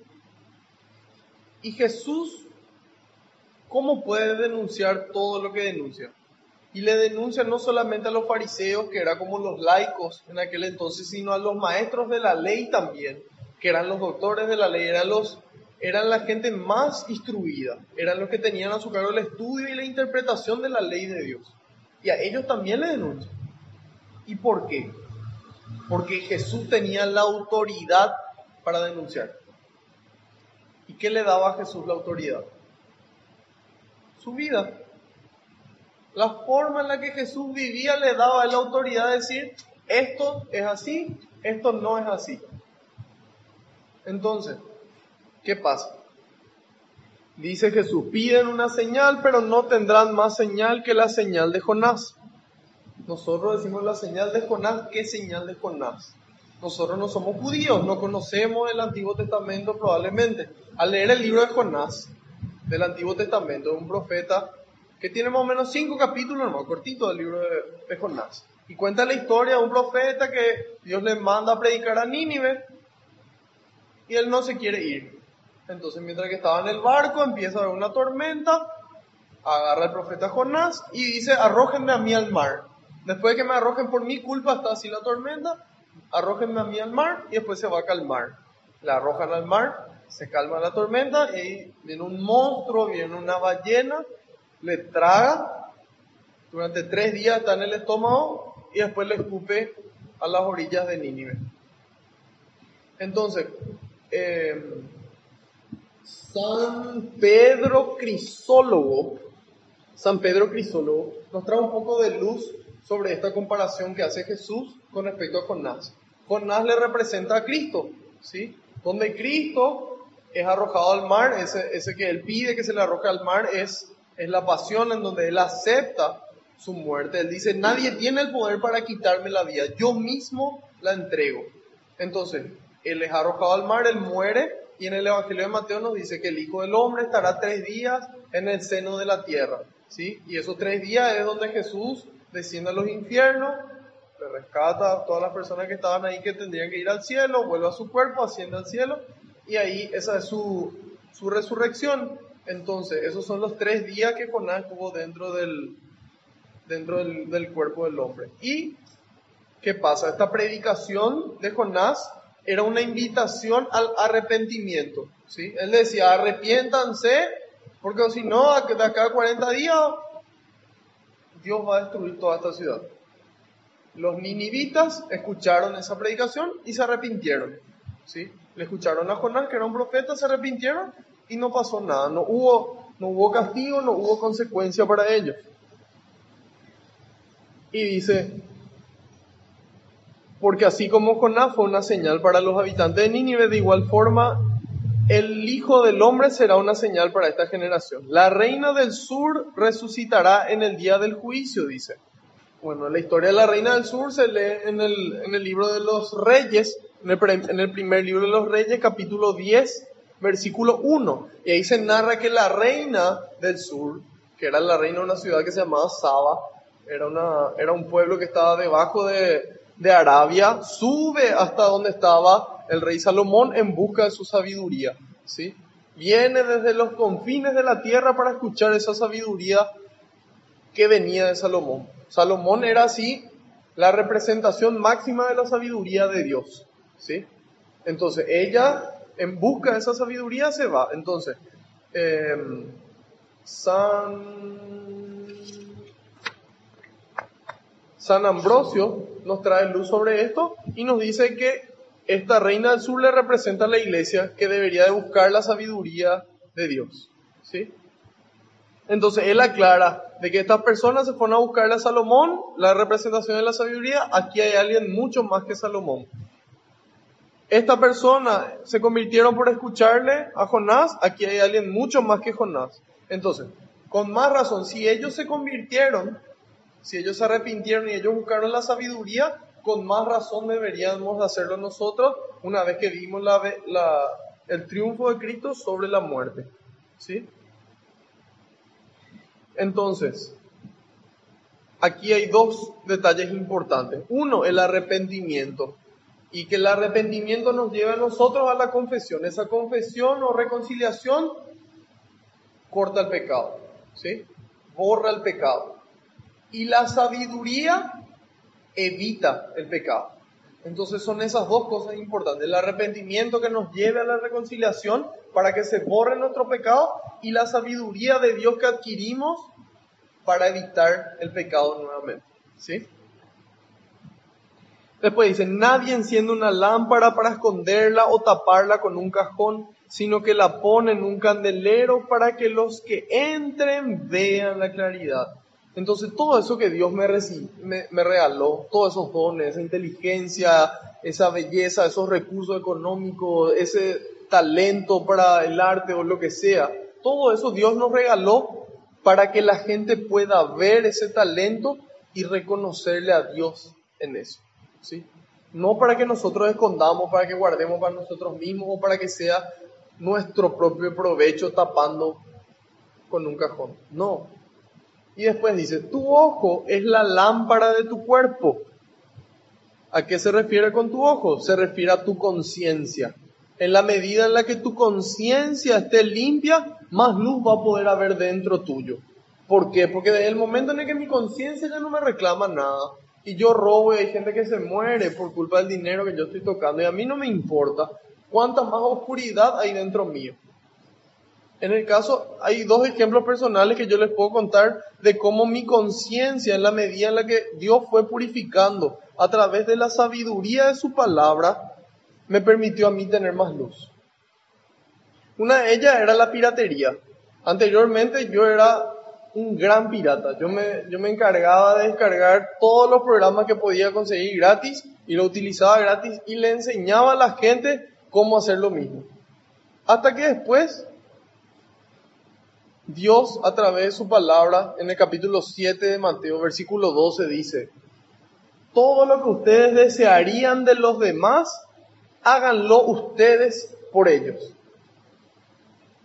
Y Jesús, ¿cómo puede denunciar todo lo que denuncia? Y le denuncia no solamente a los fariseos, que eran como los laicos en aquel entonces, sino a los maestros de la ley también, que eran los doctores de la ley, eran, los, eran la gente más instruida, eran los que tenían a su cargo el estudio y la interpretación de la ley de Dios. Y a ellos también le denuncia. ¿Y por qué? porque Jesús tenía la autoridad para denunciar. ¿Y qué le daba a Jesús la autoridad? Su vida. La forma en la que Jesús vivía le daba la autoridad de decir, esto es así, esto no es así. Entonces, ¿qué pasa? Dice Jesús, piden una señal, pero no tendrán más señal que la señal de Jonás. Nosotros decimos la señal de Jonás, ¿qué señal de Jonás? Nosotros no somos judíos, no conocemos el Antiguo Testamento probablemente. Al leer el libro de Jonás, del Antiguo Testamento, un profeta que tiene más o menos cinco capítulos, más cortito del libro de, Jonás. Y cuenta la historia de un profeta que Dios le manda a predicar a Nínive y él no se quiere ir. Entonces, mientras que estaba en el barco, empieza a haber una tormenta, agarra al profeta Jonás y dice, arrójenme a mí al mar. Después de que me arrojen por mi culpa, está así la tormenta, arrójenme a mí al mar y después se va a calmar. La arrojan al mar, se calma la tormenta y viene un monstruo, viene una ballena, le traga, durante tres días está en el estómago y después le escupe a las orillas de Nínive. Entonces, eh, San Pedro Crisólogo, San Pedro Crisólogo, nos trae un poco de luz sobre esta comparación que hace Jesús con respecto a Jonás. Jonás le representa a Cristo, ¿sí? Donde Cristo es arrojado al mar, ese, ese que él pide que se le arroje al mar es, es la pasión en donde él acepta su muerte. Él dice, nadie tiene el poder para quitarme la vida, yo mismo la entrego. Entonces, él es arrojado al mar, él muere, y en el Evangelio de Mateo nos dice que el Hijo del Hombre estará tres días en el seno de la tierra, ¿sí? Y esos tres días es donde Jesús desciende a los infiernos, le rescata a todas las personas que estaban ahí que tendrían que ir al cielo, vuelve a su cuerpo, asciende al cielo, y ahí esa es su, su resurrección. Entonces, esos son los tres días que Jonás estuvo dentro del, dentro del, del cuerpo del hombre. ¿Y qué pasa? Esta predicación de Jonás era una invitación al arrepentimiento. ¿sí? Él decía, arrepiéntanse, porque si no, de acá a 40 días, Dios va a destruir toda esta ciudad. Los ninivitas escucharon esa predicación y se arrepintieron. ¿sí? Le escucharon a Jonás, que era un profeta, se arrepintieron y no pasó nada. No hubo, no hubo castigo, no hubo consecuencia para ellos. Y dice, porque así como Jonás fue una señal para los habitantes de Nínive, de igual forma el Hijo del Hombre será una señal para esta generación. La reina del sur resucitará en el día del juicio, dice. Bueno, la historia de la reina del sur se lee en el, en el libro de los reyes, en el, en el primer libro de los reyes, capítulo 10, versículo 1. Y ahí se narra que la reina del sur, que era la reina de una ciudad que se llamaba Saba, era, una, era un pueblo que estaba debajo de, de Arabia, sube hasta donde estaba el rey Salomón en busca de su sabiduría. ¿sí? Viene desde los confines de la tierra para escuchar esa sabiduría que venía de Salomón. Salomón era así la representación máxima de la sabiduría de Dios. ¿Sí? Entonces ella, en busca de esa sabiduría, se va. Entonces, eh, San San Ambrosio nos trae luz sobre esto y nos dice que esta reina del sur le representa a la iglesia que debería de buscar la sabiduría de Dios. ¿sí? Entonces él aclara de que estas personas se fueron a buscarle a Salomón, la representación de la sabiduría, aquí hay alguien mucho más que Salomón. Esta persona se convirtieron por escucharle a Jonás, aquí hay alguien mucho más que Jonás. Entonces, con más razón, si ellos se convirtieron si ellos se arrepintieron y ellos buscaron la sabiduría, con más razón deberíamos hacerlo nosotros una vez que vimos el triunfo de Cristo sobre la muerte. ¿Sí? Entonces, aquí hay dos detalles importantes. Uno, el arrepentimiento. Y que el arrepentimiento nos lleve a nosotros a la confesión. Esa confesión o reconciliación corta el pecado. ¿Sí? Borra el pecado. Y la sabiduría evita el pecado. Entonces son esas dos cosas importantes. El arrepentimiento que nos lleve a la reconciliación para que se borre nuestro pecado y la sabiduría de Dios que adquirimos para evitar el pecado nuevamente. ¿Sí? Después dice, nadie enciende una lámpara para esconderla o taparla con un cajón, sino que la pone en un candelero para que los que entren vean la claridad. Entonces todo eso que Dios me, me, me regaló, todos esos dones, esa inteligencia, esa belleza, esos recursos económicos, ese talento para el arte o lo que sea, todo eso Dios nos regaló para que la gente pueda ver ese talento y reconocerle a Dios en eso. ¿Sí? No para que nosotros escondamos, para que guardemos para nosotros mismos o para que sea nuestro propio provecho tapando con un cajón. No. Y después dice, tu ojo es la lámpara de tu cuerpo. ¿A qué se refiere con tu ojo? Se refiere a tu conciencia. En la medida en la que tu conciencia esté limpia, más luz va a poder haber dentro tuyo. ¿Por qué? Porque desde el momento en el que mi conciencia ya no me reclama nada, y yo robo y hay gente que se muere por culpa del dinero que yo estoy tocando, y a mí no me importa cuánta más oscuridad hay dentro mío. En el caso, hay dos ejemplos personales que yo les puedo contar de cómo mi conciencia, en la medida en la que Dios fue purificando a través de la sabiduría de su palabra, me permitió a mí tener más luz. Una de ellas era la piratería. Anteriormente yo era un gran pirata. Yo me, yo me encargaba de descargar todos los programas que podía conseguir gratis y lo utilizaba gratis y le enseñaba a la gente cómo hacer lo mismo. Hasta que después Dios a través de su palabra en el capítulo 7 de Mateo, versículo 12 dice, todo lo que ustedes desearían de los demás, háganlo ustedes por ellos.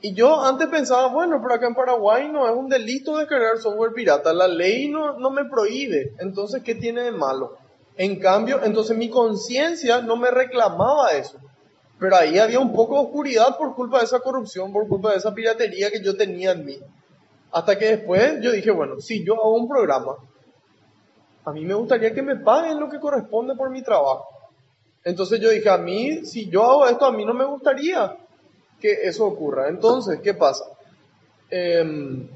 Y yo antes pensaba, bueno, pero acá en Paraguay no es un delito descargar software pirata, la ley no, no me prohíbe, entonces ¿qué tiene de malo? En cambio, entonces mi conciencia no me reclamaba eso. Pero ahí había un poco de oscuridad por culpa de esa corrupción, por culpa de esa piratería que yo tenía en mí. Hasta que después yo dije, bueno, si yo hago un programa, a mí me gustaría que me paguen lo que corresponde por mi trabajo. Entonces yo dije, a mí, si yo hago esto, a mí no me gustaría que eso ocurra. Entonces, ¿qué pasa? Em,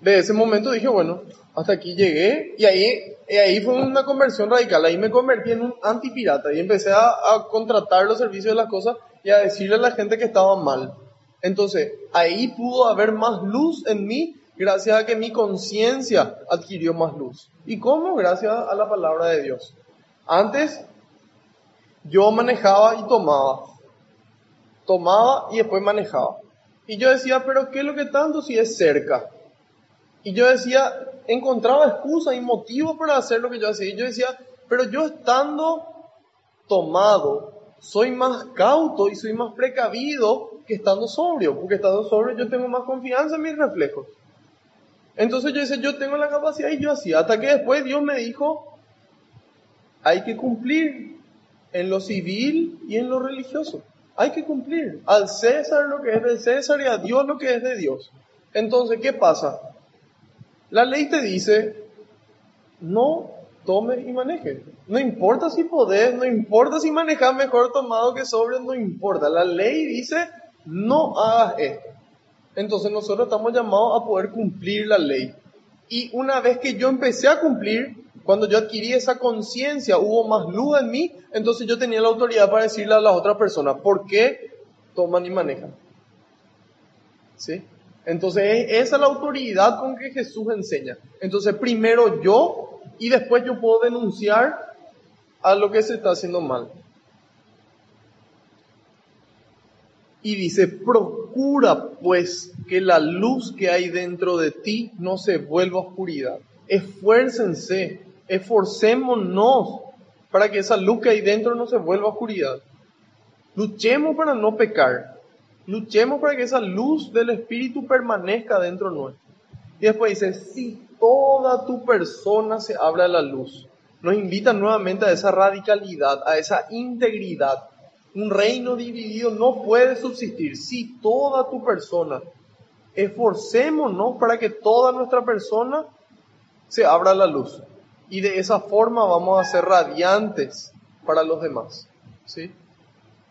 de ese momento dije, bueno, hasta aquí llegué y ahí, y ahí fue una conversión radical. Ahí me convertí en un antipirata y empecé a, a contratar los servicios de las cosas y a decirle a la gente que estaba mal. Entonces, ahí pudo haber más luz en mí gracias a que mi conciencia adquirió más luz. ¿Y cómo? Gracias a la palabra de Dios. Antes, yo manejaba y tomaba. Tomaba y después manejaba. Y yo decía, pero ¿qué es lo que tanto si es cerca? Y yo decía, encontraba excusas y motivos para hacer lo que yo hacía. Y yo decía, pero yo estando tomado, soy más cauto y soy más precavido que estando sobrio, porque estando sobrio yo tengo más confianza en mis reflejos. Entonces yo decía, yo tengo la capacidad y yo hacía, hasta que después Dios me dijo, hay que cumplir en lo civil y en lo religioso. Hay que cumplir al César lo que es de César y a Dios lo que es de Dios. Entonces, ¿qué pasa? La ley te dice, no tomes y manejes. No importa si podés, no importa si manejas mejor tomado que sobre, no importa. La ley dice, no hagas esto. Entonces nosotros estamos llamados a poder cumplir la ley. Y una vez que yo empecé a cumplir, cuando yo adquirí esa conciencia, hubo más luz en mí, entonces yo tenía la autoridad para decirle a las otras personas, ¿por qué toman y manejan? ¿Sí? Entonces esa es la autoridad con que Jesús enseña. Entonces primero yo y después yo puedo denunciar a lo que se está haciendo mal. Y dice, procura pues que la luz que hay dentro de ti no se vuelva oscuridad. Esfuércense, esforcémonos para que esa luz que hay dentro no se vuelva oscuridad. Luchemos para no pecar. Luchemos para que esa luz del Espíritu permanezca dentro nuestro. Y después dice, si toda tu persona se abre a la luz, nos invita nuevamente a esa radicalidad, a esa integridad. Un reino dividido no puede subsistir. Si toda tu persona, esforcémonos para que toda nuestra persona se abra a la luz. Y de esa forma vamos a ser radiantes para los demás. ¿Sí?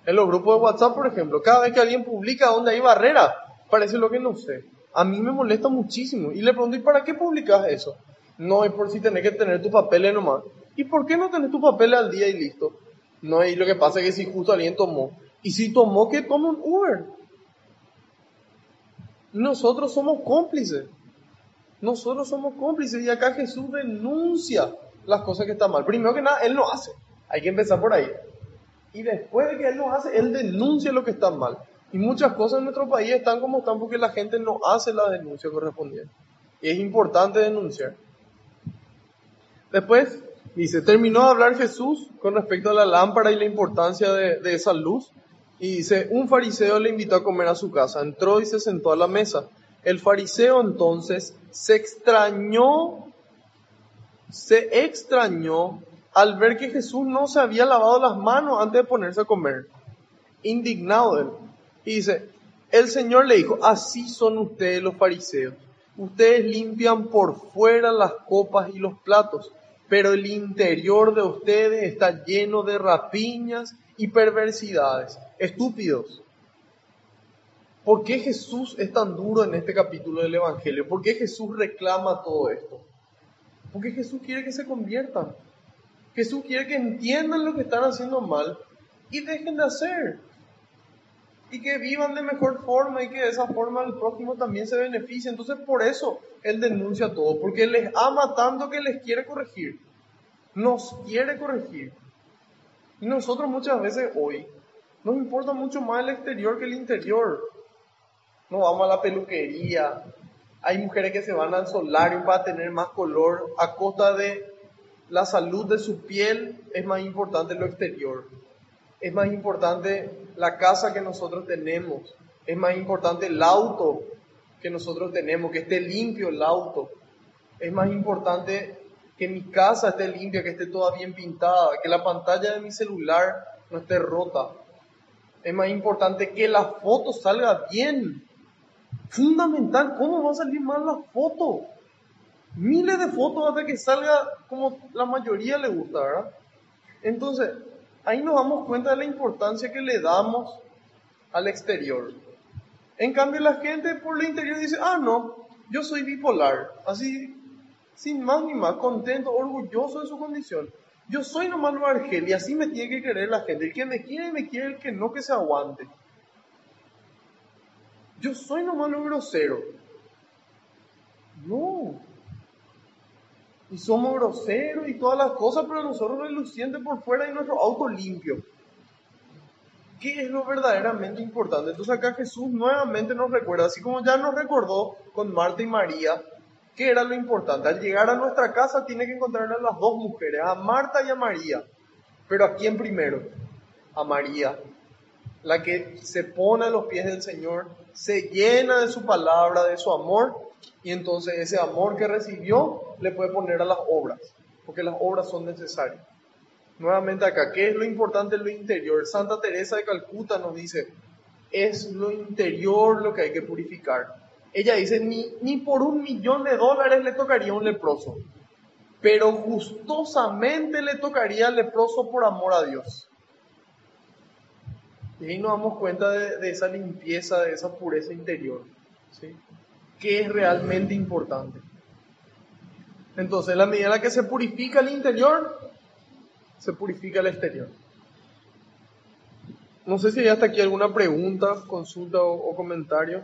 En los grupos de WhatsApp, por ejemplo, cada vez que alguien publica donde hay barrera, parece lo que no sé. A mí me molesta muchísimo. Y le pregunto, ¿y para qué publicas eso? No es por si tenés que tener tus papeles nomás. ¿Y por qué no tenés tus papeles al día y listo? No, y lo que pasa es que si justo alguien tomó. Y si tomó, que tome un Uber. Nosotros somos cómplices. Nosotros somos cómplices y acá Jesús denuncia las cosas que están mal. Primero que nada, Él no hace. Hay que empezar por ahí. Y después de que Él no hace, Él denuncia lo que está mal. Y muchas cosas en nuestro país están como están porque la gente no hace la denuncia correspondiente. Y es importante denunciar. Después dice, terminó de hablar Jesús con respecto a la lámpara y la importancia de, de esa luz. Y dice, un fariseo le invitó a comer a su casa. Entró y se sentó a la mesa. El fariseo entonces se extrañó, se extrañó al ver que Jesús no se había lavado las manos antes de ponerse a comer. Indignado él. Y dice, el Señor le dijo, así son ustedes los fariseos. Ustedes limpian por fuera las copas y los platos, pero el interior de ustedes está lleno de rapiñas y perversidades. Estúpidos. ¿Por qué Jesús es tan duro en este capítulo del Evangelio? ¿Por qué Jesús reclama todo esto? Porque Jesús quiere que se conviertan. Jesús quiere que entiendan lo que están haciendo mal y dejen de hacer y que vivan de mejor forma y que de esa forma el prójimo también se beneficie. Entonces por eso Él denuncia todo, porque les ama tanto que les quiere corregir, nos quiere corregir. Y nosotros muchas veces hoy nos importa mucho más el exterior que el interior. No vamos a la peluquería, hay mujeres que se van al solarium para tener más color a costa de la salud de su piel, es más importante lo exterior. Es más importante la casa que nosotros tenemos, es más importante el auto que nosotros tenemos, que esté limpio el auto, es más importante que mi casa esté limpia, que esté toda bien pintada, que la pantalla de mi celular no esté rota. Es más importante que la foto salga bien. Fundamental, ¿cómo va a salir mal la foto? Miles de fotos hasta que salga como la mayoría le gusta, ¿verdad? Entonces, ahí nos damos cuenta de la importancia que le damos al exterior. En cambio, la gente por el interior dice, ah, no, yo soy bipolar, así, sin más ni más, contento, orgulloso de su condición. Yo soy nomás lo argel y así me tiene que querer la gente. El que me quiere, me quiere, el que no, que se aguante. Yo soy nomás lo grosero. No, y somos groseros y todas las cosas, pero nosotros relucientes por fuera y nuestro auto limpio. ¿Qué es lo verdaderamente importante? Entonces acá Jesús nuevamente nos recuerda, así como ya nos recordó con Marta y María, ¿qué era lo importante? Al llegar a nuestra casa tiene que encontrar a las dos mujeres, a Marta y a María. Pero ¿a quién primero? A María, la que se pone a los pies del Señor, se llena de su palabra, de su amor y entonces ese amor que recibió le puede poner a las obras, porque las obras son necesarias. Nuevamente acá, ¿qué es lo importante en lo interior? Santa Teresa de Calcuta nos dice, es lo interior lo que hay que purificar. Ella dice, ni, ni por un millón de dólares le tocaría un leproso, pero gustosamente le tocaría al leproso por amor a Dios. Y ahí nos damos cuenta de, de esa limpieza, de esa pureza interior. ¿sí? qué es realmente importante. Entonces, la medida en la que se purifica el interior, se purifica el exterior. No sé si hay hasta aquí alguna pregunta, consulta o, comentario.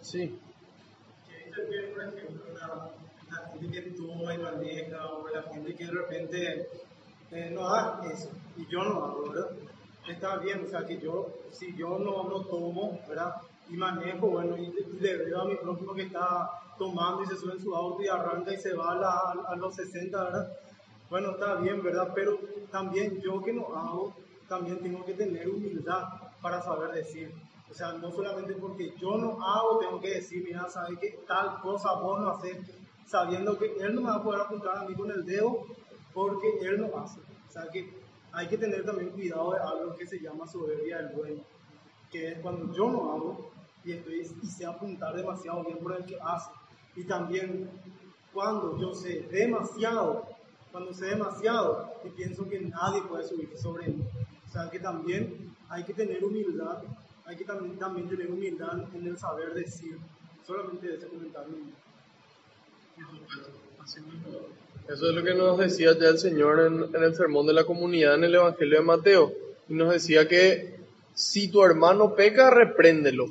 Sí. la gente que toma y maneja o la gente que de repente eh, no hace eso y yo no hago, ¿verdad? Está bien, o sea que yo, si yo no, no tomo, ¿verdad? y manejo, bueno, y, le veo a mi prójimo que está tomando y se sube en su auto y arranca y se va a, a, los 60, ¿verdad? Bueno, está bien, ¿verdad? Pero también yo que no hago, también tengo que tener humildad para saber decir. O sea, no solamente porque yo no hago, tengo que decir, mira, ¿sabes qué? Tal cosa vos no haces, sabiendo que él no me va a poder apuntar a mí con el dedo porque él no hace. O sea, que hay que tener también cuidado de algo que se llama soberbia del dueño, que es cuando yo no hago, y, estoy, y sé apuntar demasiado bien por el que hace. Y también cuando yo sé demasiado, cuando sé demasiado y pienso que nadie puede subir sobre mí. O sea que también hay que tener humildad, hay que también, también tener humildad en el saber decir. Solamente ese comentario. Eso es lo que nos decía ya el Señor en, el sermón de la comunidad en el Evangelio de Mateo. Y nos decía que si tu hermano peca, repréndelo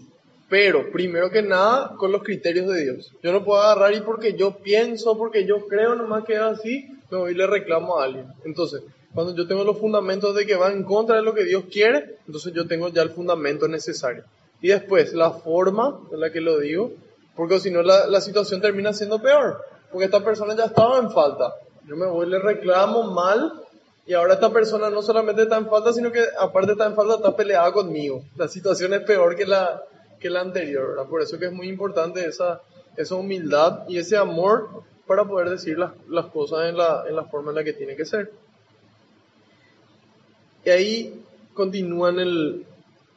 Pero, primero que nada, con los criterios de Dios. Yo no puedo agarrar y porque yo pienso, porque yo creo, nomás que es así, me voy y le reclamo a alguien. Entonces, cuando yo tengo los fundamentos de que va en contra de lo que Dios quiere, entonces yo tengo ya el fundamento necesario. Y después, la forma en la que lo digo, porque si no la situación termina siendo peor, porque esta persona ya estaba en falta. Yo me voy le reclamo mal y ahora esta persona no solamente está en falta, sino que aparte está en falta, está peleada conmigo. La situación es peor que la, que la anterior, ¿verdad? Por eso que es muy importante esa, esa humildad y ese amor para poder decir las, las cosas en la, en la forma en la que tiene que ser. Y ahí continúa en el,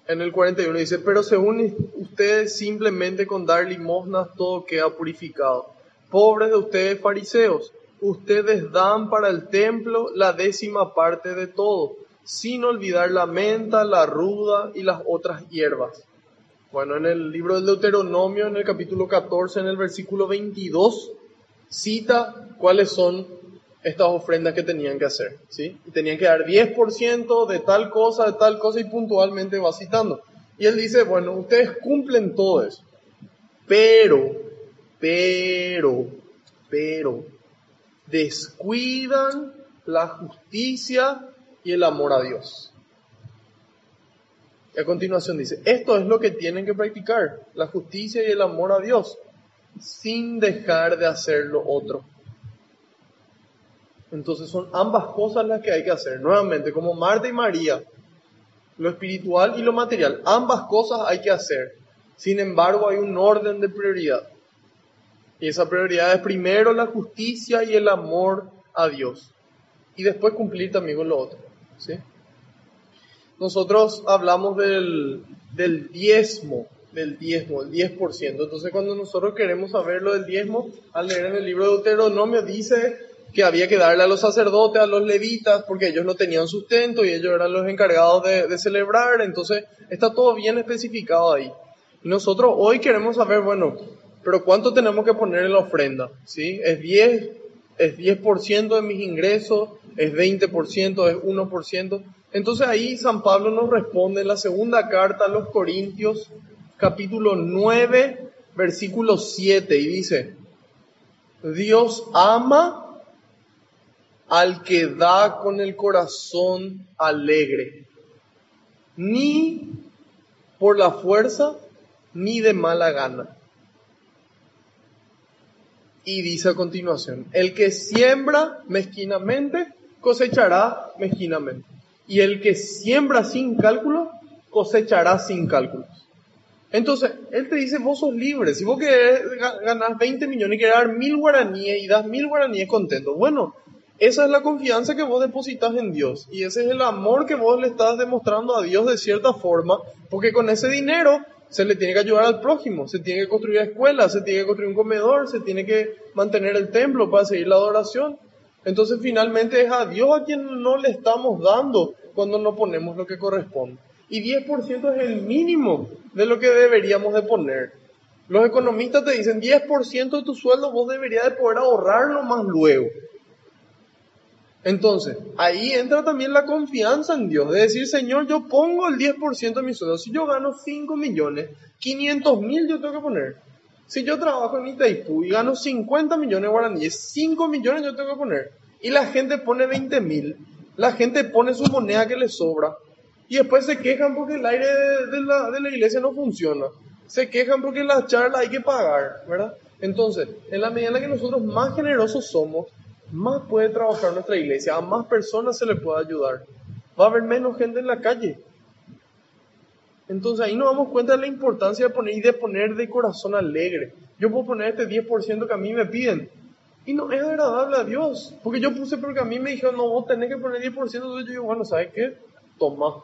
en el 41, dice, pero según ustedes simplemente con dar limosnas todo queda purificado. Pobres de ustedes fariseos, ustedes dan para el templo la décima parte de todo, sin olvidar la menta, la ruda y las otras hierbas. Bueno, en el libro del Deuteronomio, en el capítulo 14, en el versículo 22, cita cuáles son estas ofrendas que tenían que hacer, ¿sí? Y tenían que dar 10% de tal cosa, de tal cosa, y puntualmente va citando. Y él dice, bueno, ustedes cumplen todo eso, pero, pero, pero, descuidan la justicia y el amor a Dios. Y a continuación dice, esto es lo que tienen que practicar, la justicia y el amor a Dios, sin dejar de hacer lo otro. Entonces son ambas cosas las que hay que hacer. Nuevamente, como Marta y María, lo espiritual y lo material, ambas cosas hay que hacer. Sin embargo, hay un orden de prioridad. Y esa prioridad es primero la justicia y el amor a Dios. Y después cumplir también con lo otro. ¿sí? Nosotros hablamos del, del diezmo, del diezmo, el 10%. Entonces cuando nosotros queremos saber lo del diezmo, al leer en el libro de Deuteronomio dice que había que darle a los sacerdotes, a los levitas, porque ellos no tenían sustento y ellos eran los encargados de, de celebrar. Entonces está todo bien especificado ahí. Y nosotros hoy queremos saber, bueno, pero ¿cuánto tenemos que poner en la ofrenda? ¿Sí? ¿Es 10? ¿Es 10% de mis ingresos? ¿Es 20%? ¿Es 1%? Entonces ahí San Pablo nos responde en la segunda carta a los Corintios, capítulo 9, versículo 7, y dice, Dios ama al que da con el corazón alegre, ni por la fuerza, ni de mala gana. Y dice a continuación, el que siembra mezquinamente, cosechará mezquinamente. Y el que siembra sin cálculo, cosechará sin cálculos. Entonces, él te dice, vos sos libre. Si vos querés ganar 20 millones y querés dar mil guaraníes y das mil guaraníes contento, bueno, esa es la confianza que vos depositas en Dios. Y ese es el amor que vos le estás demostrando a Dios de cierta forma, porque con ese dinero se le tiene que ayudar al prójimo, se tiene que construir escuelas, se tiene que construir un comedor, se tiene que mantener el templo para seguir la adoración. Entonces finalmente es a Dios a quien no le estamos dando cuando no ponemos lo que corresponde. Y 10% es el mínimo de lo que deberíamos de poner. Los economistas te dicen 10% de tu sueldo vos deberías de poder ahorrarlo más luego. Entonces, ahí entra también la confianza en Dios, de decir, Señor, yo pongo el 10% de mi sueldo. Si yo gano 5 millones, 500 mil yo tengo que poner. Si yo trabajo en Itaipú y gano 50 millones de guaraníes, 5 millones yo tengo que poner. Y la gente pone 20 mil, la gente pone su moneda que le sobra. Y después se quejan porque el aire de, la, de la iglesia no funciona. Se quejan porque la charla hay que pagar, ¿verdad? Entonces, en la medida en la que nosotros más generosos somos, más puede trabajar nuestra iglesia, a más personas se le puede ayudar. Va a haber menos gente en la calle. Entonces ahí nos damos cuenta de la importancia de poner y de poner de corazón alegre. Yo puedo poner este 10% que a mí me piden. Y no es agradable a Dios. Porque yo puse porque a mí me dijeron, no, vos tenés que poner 10%. Entonces yo digo, bueno, ¿sabes qué? Toma.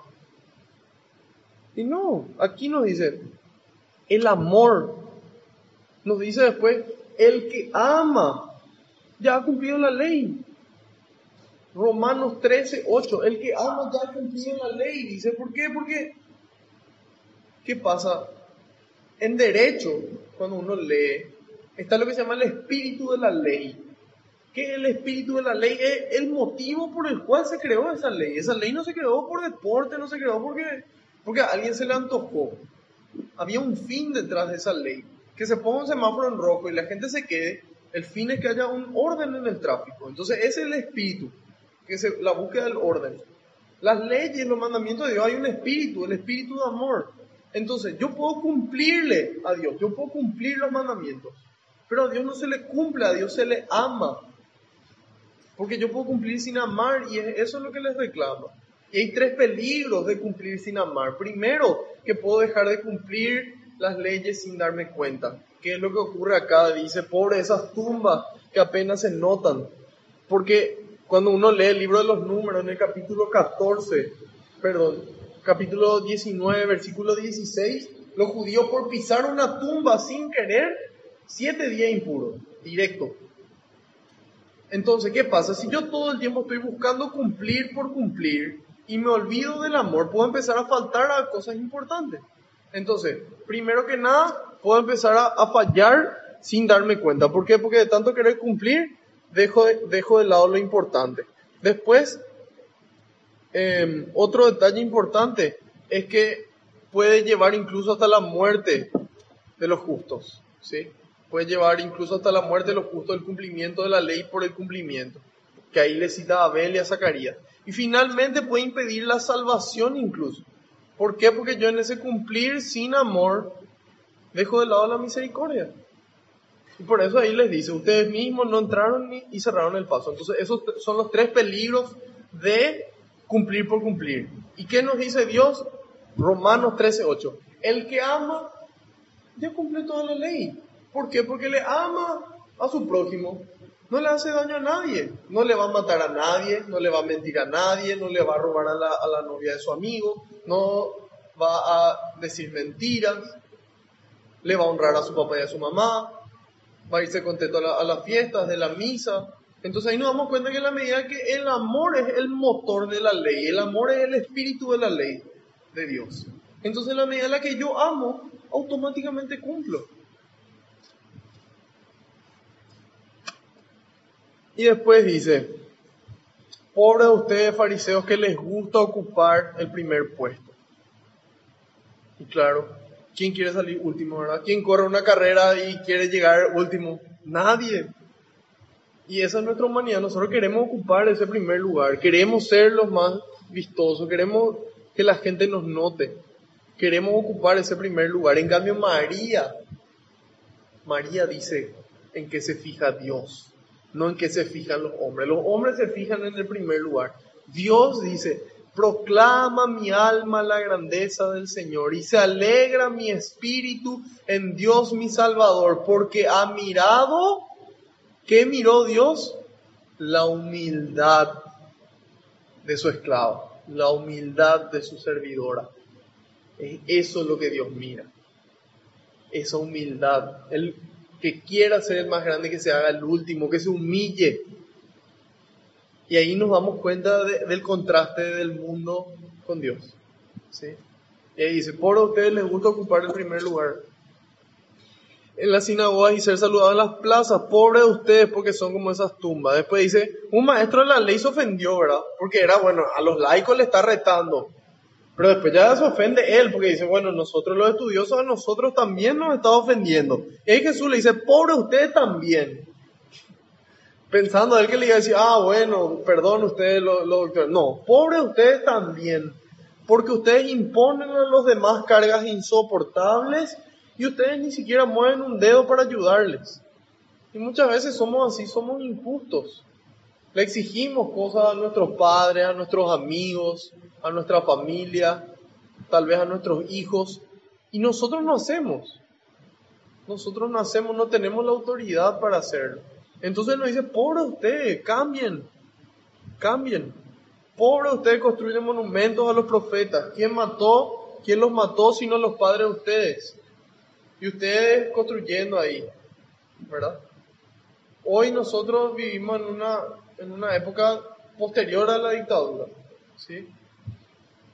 Y no, aquí nos dice, el amor. Nos dice después, el que ama ya ha cumplido la ley. Romanos 13, 8. El que ama ya ha cumplido la ley. Dice, ¿por qué? Porque, ¿qué pasa? En derecho, cuando uno lee, está lo que se llama el espíritu de la ley. ¿Qué es el espíritu de la ley? Es el motivo por el cual se creó esa ley. Esa ley no se creó por deporte, no se creó porque, porque a alguien se le antojó. había un fin detrás de esa ley. Que se ponga un semáforo en rojo y la gente se quede, el fin es que haya un orden en el tráfico. Entonces ese es el espíritu, que es la búsqueda del orden. Las leyes, los mandamientos de Dios, hay un espíritu, el espíritu de amor. Entonces yo puedo cumplirle a Dios, yo puedo cumplir los mandamientos, pero a Dios no se le cumple, a Dios se le ama. Porque yo puedo cumplir sin amar y eso es lo que les reclamo. Y hay tres peligros de cumplir sin amar. Primero, que puedo dejar de cumplir las leyes sin darme cuenta. ¿Qué es lo que ocurre acá? Dice, pobre esas tumbas que apenas se notan. Porque cuando uno lee el libro de los números en el capítulo 14, perdón, capítulo 19, versículo 16, los judíos por pisar una tumba sin querer, siete días impuros, directo. Entonces, ¿qué pasa? Si yo todo el tiempo estoy buscando cumplir por cumplir y me olvido del amor, puedo empezar a faltar a cosas importantes. Entonces, primero que nada, puedo empezar a, fallar sin darme cuenta. ¿Por qué? Porque de tanto querer cumplir, dejo de, dejo de lado lo importante. Después, em, otro detalle importante es que puede llevar incluso hasta la muerte de los justos. ¿sí? Puede llevar incluso hasta la muerte de los justos el cumplimiento de la ley por el cumplimiento. Que ahí le cita a Abel y a Zacarías. Y finalmente puede impedir la salvación incluso. ¿Por qué? Porque yo en ese cumplir sin amor dejo de lado la misericordia. Y por eso ahí les dice, ustedes mismos no entraron ni, cerraron el paso. Entonces esos son los tres peligros de cumplir por cumplir. ¿Y qué nos dice Dios? Romanos 13:8. El que ama ya cumple toda la ley. ¿Por qué? Porque le ama a su prójimo. No le hace daño a nadie. No le va a matar a nadie, no le va a mentir a nadie, no le va a robar a la, novia de su amigo, no va a decir mentiras, le va a honrar a su papá y a su mamá, va a irse contento a, las fiestas de la misa. Entonces ahí nos damos cuenta que en la medida que el amor es el motor de la ley, el amor es el espíritu de la ley de Dios. Entonces en la medida en la que yo amo, automáticamente cumplo. Y después dice, pobre de ustedes fariseos que les gusta ocupar el primer puesto. Y claro, ¿quién quiere salir último, verdad? ¿Quién corre una carrera y quiere llegar último? Nadie. Y esa es nuestra humanidad. Nosotros queremos ocupar ese primer lugar. Queremos ser los más vistosos. Queremos que la gente nos note. Queremos ocupar ese primer lugar. En cambio, María, María dice en qué se fija Dios no en qué se fijan los hombres. Los hombres se fijan en el primer lugar. Dios dice, proclama mi alma la grandeza del Señor y se alegra mi espíritu en Dios mi Salvador, porque ha mirado, ¿qué miró Dios? La humildad de su esclavo, la humildad de su servidora. Eso es lo que Dios mira, esa humildad. Él que quiera ser el más grande, que se haga el último, que se humille. Y ahí nos damos cuenta del contraste del mundo con Dios. ¿sí? Y ahí dice, por ustedes les gusta ocupar el primer lugar en las sinagogas y ser saludados en las plazas. Pobre de ustedes porque son como esas tumbas. Después dice, un maestro de la ley se ofendió, ¿verdad? Porque era, bueno, a los laicos le está retando. Pero después ya se ofende él porque dice, bueno, nosotros los estudiosos a nosotros también nos está ofendiendo. Y Jesús le dice, pobre usted también. Pensando a él que le iba a decir, ah, bueno, perdón ustedes los doctores. No, pobre ustedes también. Porque ustedes imponen a los demás cargas insoportables y ustedes ni siquiera mueven un dedo para ayudarles. Y muchas veces somos así, somos injustos. Le exigimos cosas a nuestros padres, a nuestros amigos, a nuestra familia, tal vez a nuestros hijos, y nosotros no hacemos. Nosotros no hacemos, no tenemos la autoridad para hacerlo. Entonces nos dice, pobre usted, cambien, cambien. Pobre usted construye monumentos a los profetas. ¿Quién mató? ¿Quién los mató sino los padres de ustedes? Y ustedes construyendo ahí, ¿verdad? Hoy nosotros vivimos en una, en una época posterior a la dictadura, ¿sí?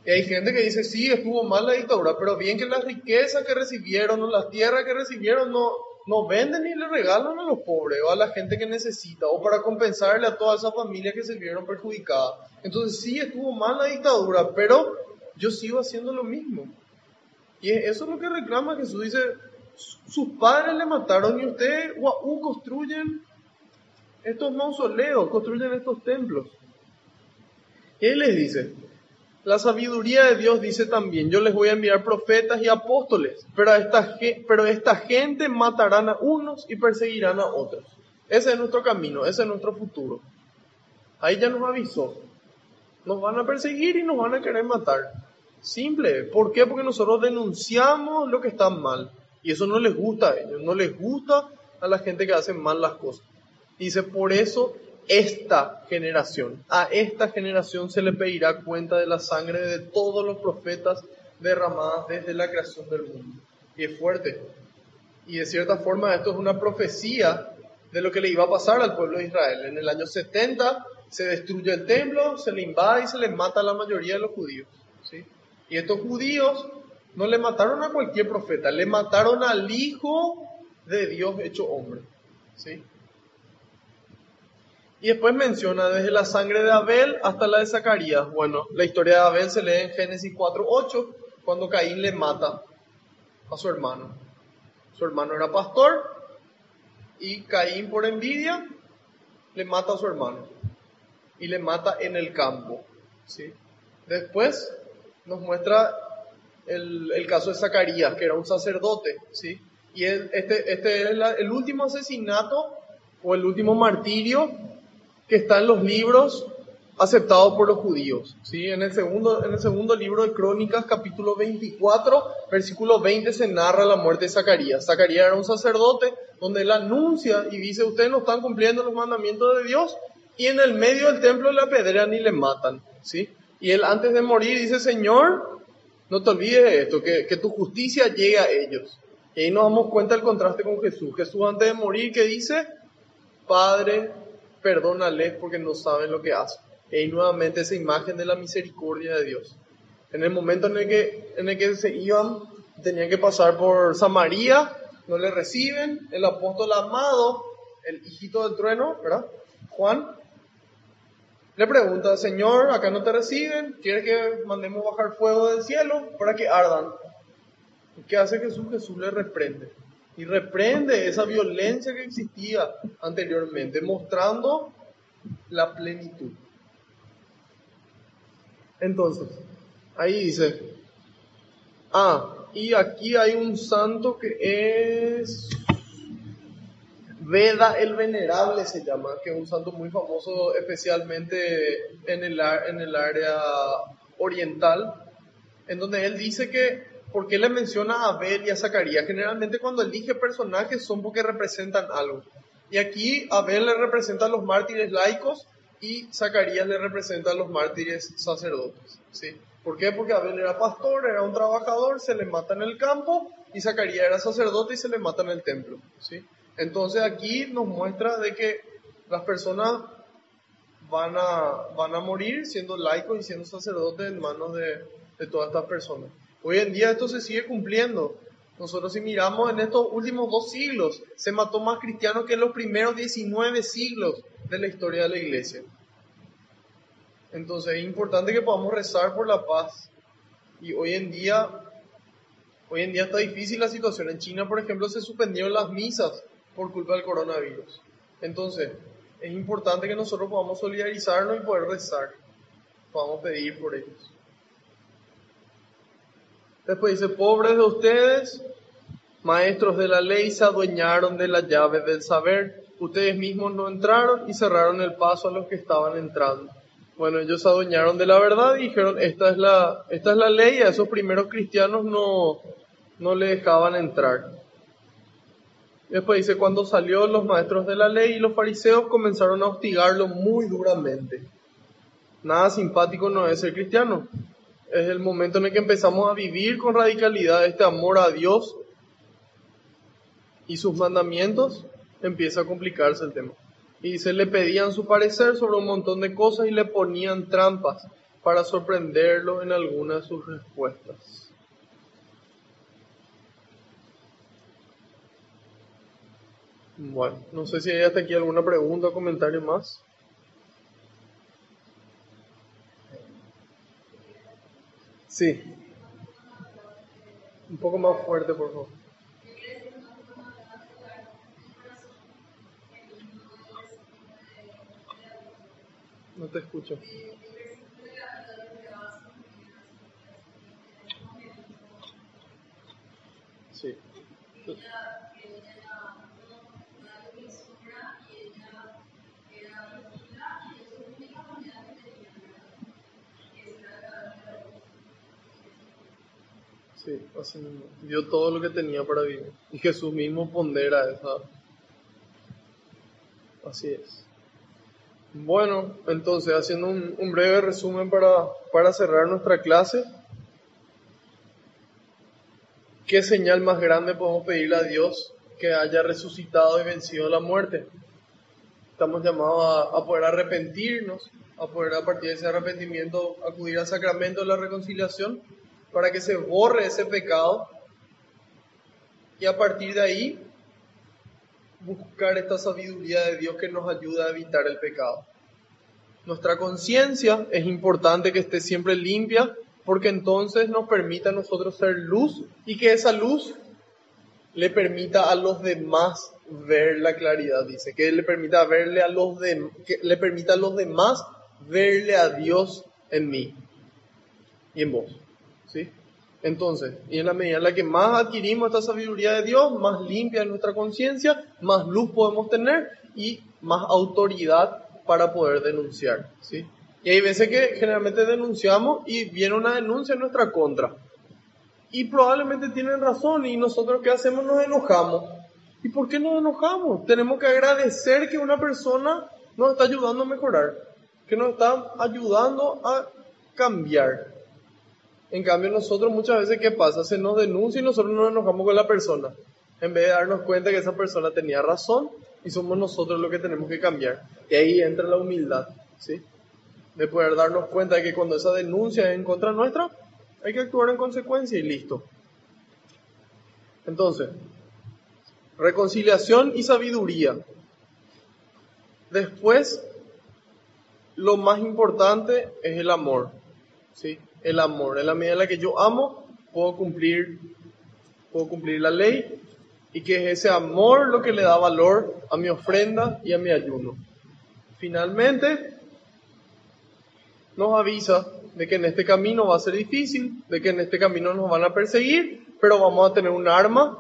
Y hay gente que dice, sí, estuvo mal la dictadura, pero bien que las riquezas que recibieron o las tierras que recibieron no, no venden ni le regalan a los pobres o a la gente que necesita o para compensarle a todas esas familias que se vieron perjudicadas. Entonces sí, estuvo mal la dictadura, pero yo sigo haciendo lo mismo. Y es- eso es lo que reclama Jesús. Dice, sus padres le mataron y ustedes, guau, construyen estos mausoleos, construyen estos templos. Y él les dice, la sabiduría de Dios dice también, yo les voy a enviar profetas y apóstoles, pero, esta, pero esta gente matarán a unos y perseguirán a otros. Ese es nuestro camino, ese es nuestro futuro. Ahí ya nos avisó. Nos van a perseguir y nos van a querer matar. Simple. ¿Por qué? Porque nosotros denunciamos lo que está mal. Y eso no les gusta a ellos. No les gusta a la gente que hace mal las cosas. Dice, por eso esta generación, a esta generación se le pedirá cuenta de la sangre de todos los profetas derramadas desde la creación del mundo. Y es fuerte. Y de cierta forma esto es una profecía de lo que le iba a pasar al pueblo de Israel. En el año 70 se destruye el templo, se le invade y se le mata a la mayoría de los judíos. ¿sí? Y estos judíos no le mataron a cualquier profeta, le mataron al Hijo de Dios hecho hombre. ¿sí? Y después menciona desde la sangre de Abel hasta la de Zacarías. Bueno, la historia de Abel se lee en Génesis 4.8, cuando Caín le mata a su hermano. Su hermano era pastor y Caín por envidia le mata a su hermano y le mata en el campo. ¿sí? Después nos muestra el, el caso de Zacarías, que era un sacerdote. ¿sí? Y este, este es el último asesinato o el último martirio que está en los libros aceptados por los judíos. ¿sí? En, el segundo, en el segundo libro de Crónicas, capítulo 24, versículo 20, se narra la muerte de Zacarías. Zacarías era un sacerdote donde él anuncia y dice, ustedes no están cumpliendo los mandamientos de Dios, y en el medio del templo le apedrean y le matan. ¿sí? Y él antes de morir dice, Señor, no te olvides de esto, que, que tu justicia llegue a ellos. Y ahí nos damos cuenta del contraste con Jesús. Jesús antes de morir, que dice? Padre, perdónales porque no saben lo que hacen. Y ahí nuevamente esa imagen de la misericordia de Dios. En el momento en el que, en el que se iban, tenían que pasar por Samaria, no le reciben, el apóstol amado, el hijito del trueno, ¿verdad? Juan, le pregunta, Señor, acá no te reciben, ¿quieres que mandemos bajar fuego del cielo para que ardan? ¿Y ¿Qué hace Jesús? Jesús le reprende. Y reprende esa violencia que existía anteriormente, mostrando la plenitud. Entonces, ahí dice, ah, y aquí hay un santo que es Veda el Venerable se llama, que es un santo muy famoso especialmente en el, en el área oriental, en donde él dice que, ¿por qué le menciona a Abel y a Zacarías? Generalmente cuando elige personajes son porque representan algo. Y aquí Abel le representa a los mártires laicos y Zacarías le representa a los mártires sacerdotes. ¿sí? ¿Por qué? Porque Abel era pastor, era un trabajador, se le mata en el campo, y Zacarías era sacerdote y se le mata en el templo. ¿sí? Entonces aquí nos muestra de que las personas van a, van a morir siendo laicos y siendo sacerdotes en manos de, de todas estas personas. Hoy en día esto se sigue cumpliendo. Nosotros si miramos en estos últimos dos siglos, se mató más cristianos que en los primeros 19 siglos de la historia de la iglesia. Entonces es importante que podamos rezar por la paz. Y hoy en día, hoy en día está difícil la situación. En China, por ejemplo, se suspendieron las misas por culpa del coronavirus. Entonces, es importante que nosotros podamos solidarizarnos y poder rezar. Podamos pedir por ellos. Después dice, pobres de ustedes, maestros de la ley, se adueñaron de la llave del saber. Ustedes mismos no entraron y cerraron el paso a los que estaban entrando. Bueno, ellos se adueñaron de la verdad y dijeron, esta es la, esta es la ley, a esos primeros cristianos no, no le dejaban entrar. Después dice, cuando salió los maestros de la ley y los fariseos comenzaron a hostigarlo muy duramente. Nada simpático no es ser cristiano. Es el momento en el que empezamos a vivir con radicalidad este amor a Dios y sus mandamientos, empieza a complicarse el tema. Y dice, le pedían su parecer sobre un montón de cosas y le ponían trampas para sorprenderlo en algunas de sus respuestas. Bueno, no sé si hay hasta aquí alguna pregunta o comentario más. Sí. Un poco más fuerte, por favor. No te escucho. Sí. Sí, así. Dio todo lo que tenía para vivir. Y Jesús mismo pondera esa. Así es. Bueno, entonces, haciendo un, un breve resumen para, para cerrar nuestra clase. ¿Qué señal más grande podemos pedirle a Dios que haya resucitado y vencido la muerte? Estamos llamados a, a poder arrepentirnos, a poder a partir de ese arrepentimiento acudir al sacramento de la reconciliación para que se borre ese pecado y a partir de ahí buscar esta sabiduría de Dios que nos ayuda a evitar el pecado. Nuestra conciencia es importante que esté siempre limpia porque entonces nos permite a nosotros ser luz y que esa luz le permita a los demás ver la claridad, dice, que le permita verle a los de, que le permita a los demás verle a Dios en mí y en vos. ¿Sí? Entonces, y en la medida en la que más adquirimos esta sabiduría de Dios, más limpia es nuestra conciencia, más luz podemos tener y más autoridad para poder denunciar, ¿sí? Y hay veces que generalmente denunciamos y viene una denuncia en nuestra contra. Y probablemente tienen razón y nosotros qué hacemos nos enojamos. ¿Y por qué nos enojamos? Tenemos que agradecer que una persona nos está ayudando a mejorar, que nos está ayudando a cambiar. En cambio, nosotros muchas veces, ¿qué pasa? Se nos denuncia y nosotros nos enojamos con la persona. En vez de darnos cuenta que esa persona tenía razón y somos nosotros los que tenemos que cambiar. Y ahí entra la humildad, ¿sí? De poder darnos cuenta de que cuando esa denuncia es en contra nuestra, hay que actuar en consecuencia y listo. Entonces, reconciliación y sabiduría. Después, lo más importante es el amor, ¿sí? El amor. En la medida en la que yo amo, puedo cumplir, puedo cumplir la ley y que es ese amor lo que le da valor a mi ofrenda y a mi ayuno. Finalmente, nos avisa de que en este camino va a ser difícil, de que en este camino nos van a perseguir, pero vamos a tener un arma,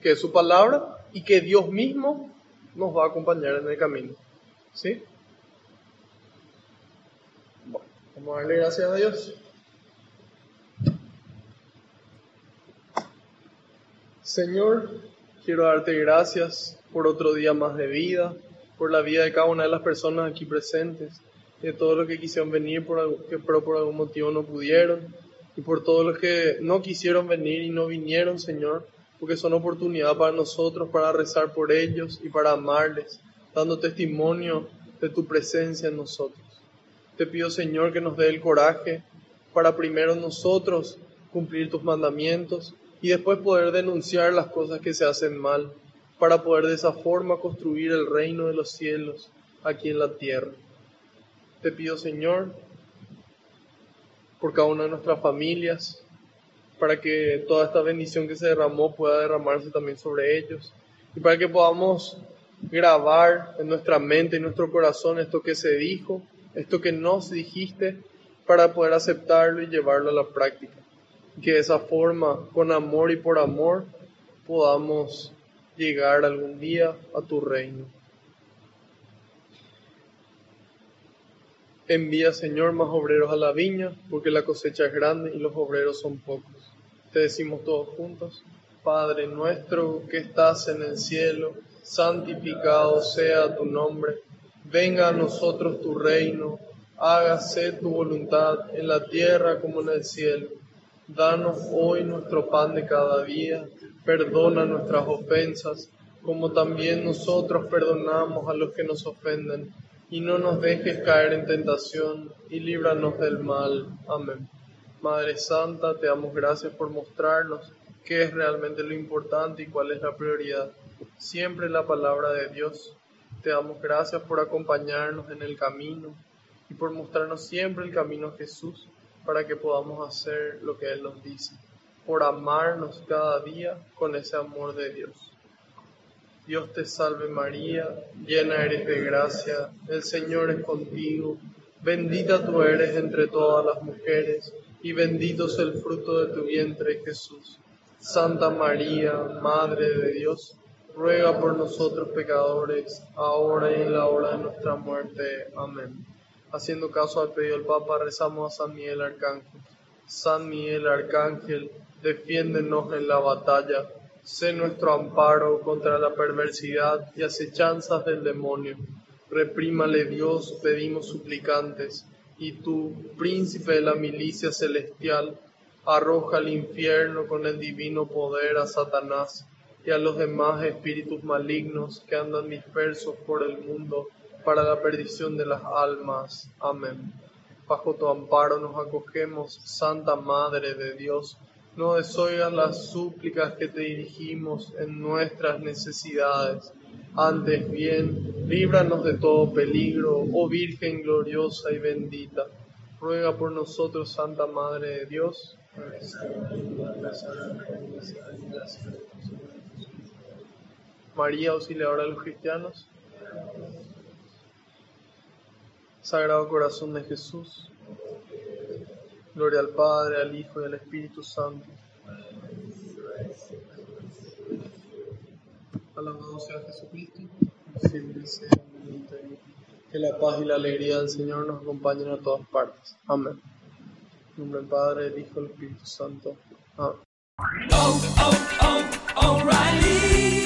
que es su palabra, y que Dios mismo nos va a acompañar en el camino. ¿Sí? Bueno, vamos a darle gracias a Dios. Señor, quiero darte gracias por otro día más de vida, por la vida de cada una de las personas aquí presentes, de todos los que quisieron venir por, pero por algún motivo no pudieron, y por todos los que no quisieron venir y no vinieron, Señor, porque son oportunidad para nosotros, para rezar por ellos y para amarles, dando testimonio de tu presencia en nosotros. Te pido, Señor, que nos dé el coraje para primero nosotros cumplir tus mandamientos y después poder denunciar las cosas que se hacen mal, para poder de esa forma construir el reino de los cielos aquí en la tierra. Te pido, Señor, por cada una de nuestras familias, para que toda esta bendición que se derramó pueda derramarse también sobre ellos y para que podamos grabar en nuestra mente y nuestro corazón esto que se dijo, esto que nos dijiste, para poder aceptarlo y llevarlo a la práctica que de esa forma, con amor y por amor, podamos llegar algún día a tu reino. Envía, Señor, más obreros a la viña, porque la cosecha es grande y los obreros son pocos. Te decimos todos juntos, Padre nuestro que estás en el cielo, santificado sea tu nombre. Venga a nosotros tu reino, hágase tu voluntad en la tierra como en el cielo. Danos hoy nuestro pan de cada día, perdona nuestras ofensas, como también nosotros perdonamos a los que nos ofenden, y no nos dejes caer en tentación, y líbranos del mal. Amén. Madre Santa, te damos gracias por mostrarnos qué es realmente lo importante y cuál es la prioridad. Siempre la palabra de Dios. Te damos gracias por acompañarnos en el camino y por mostrarnos siempre el camino a Jesús para que podamos hacer lo que Él nos dice. por amarnos cada día con ese amor de Dios. Dios te salve María, llena eres de gracia, el Señor es contigo, bendita tú eres entre todas las mujeres, y bendito es el fruto de tu vientre Jesús. Santa María, Madre de Dios, ruega por nosotros pecadores, ahora y en la hora de nuestra muerte. Amén. Haciendo caso al pedido del Papa, rezamos a San Miguel Arcángel. San Miguel Arcángel, defiéndenos en la batalla, sé nuestro amparo contra la perversidad y acechanzas del demonio. Reprímale Dios, pedimos suplicantes, y tú, príncipe de la milicia celestial, arroja al infierno con el divino poder a Satanás y a los demás espíritus malignos que andan dispersos por el mundo para la perdición de las almas. Amén. Bajo tu amparo nos acogemos, Santa Madre de Dios. No desoigas las súplicas que te dirigimos en nuestras necesidades. Antes bien, líbranos de todo peligro, oh Virgen gloriosa y bendita. Ruega por nosotros, Santa Madre de Dios. María, auxiliadora de los cristianos. Sagrado Corazón de Jesús. Gloria al Padre, al Hijo y al Espíritu Santo. Alabado sea Jesucristo. Siempre sea Que la paz y la alegría del Señor nos acompañen a todas partes. Amén. En nombre del Padre, del Hijo y del Espíritu Santo. Amén. Oh, oh, oh.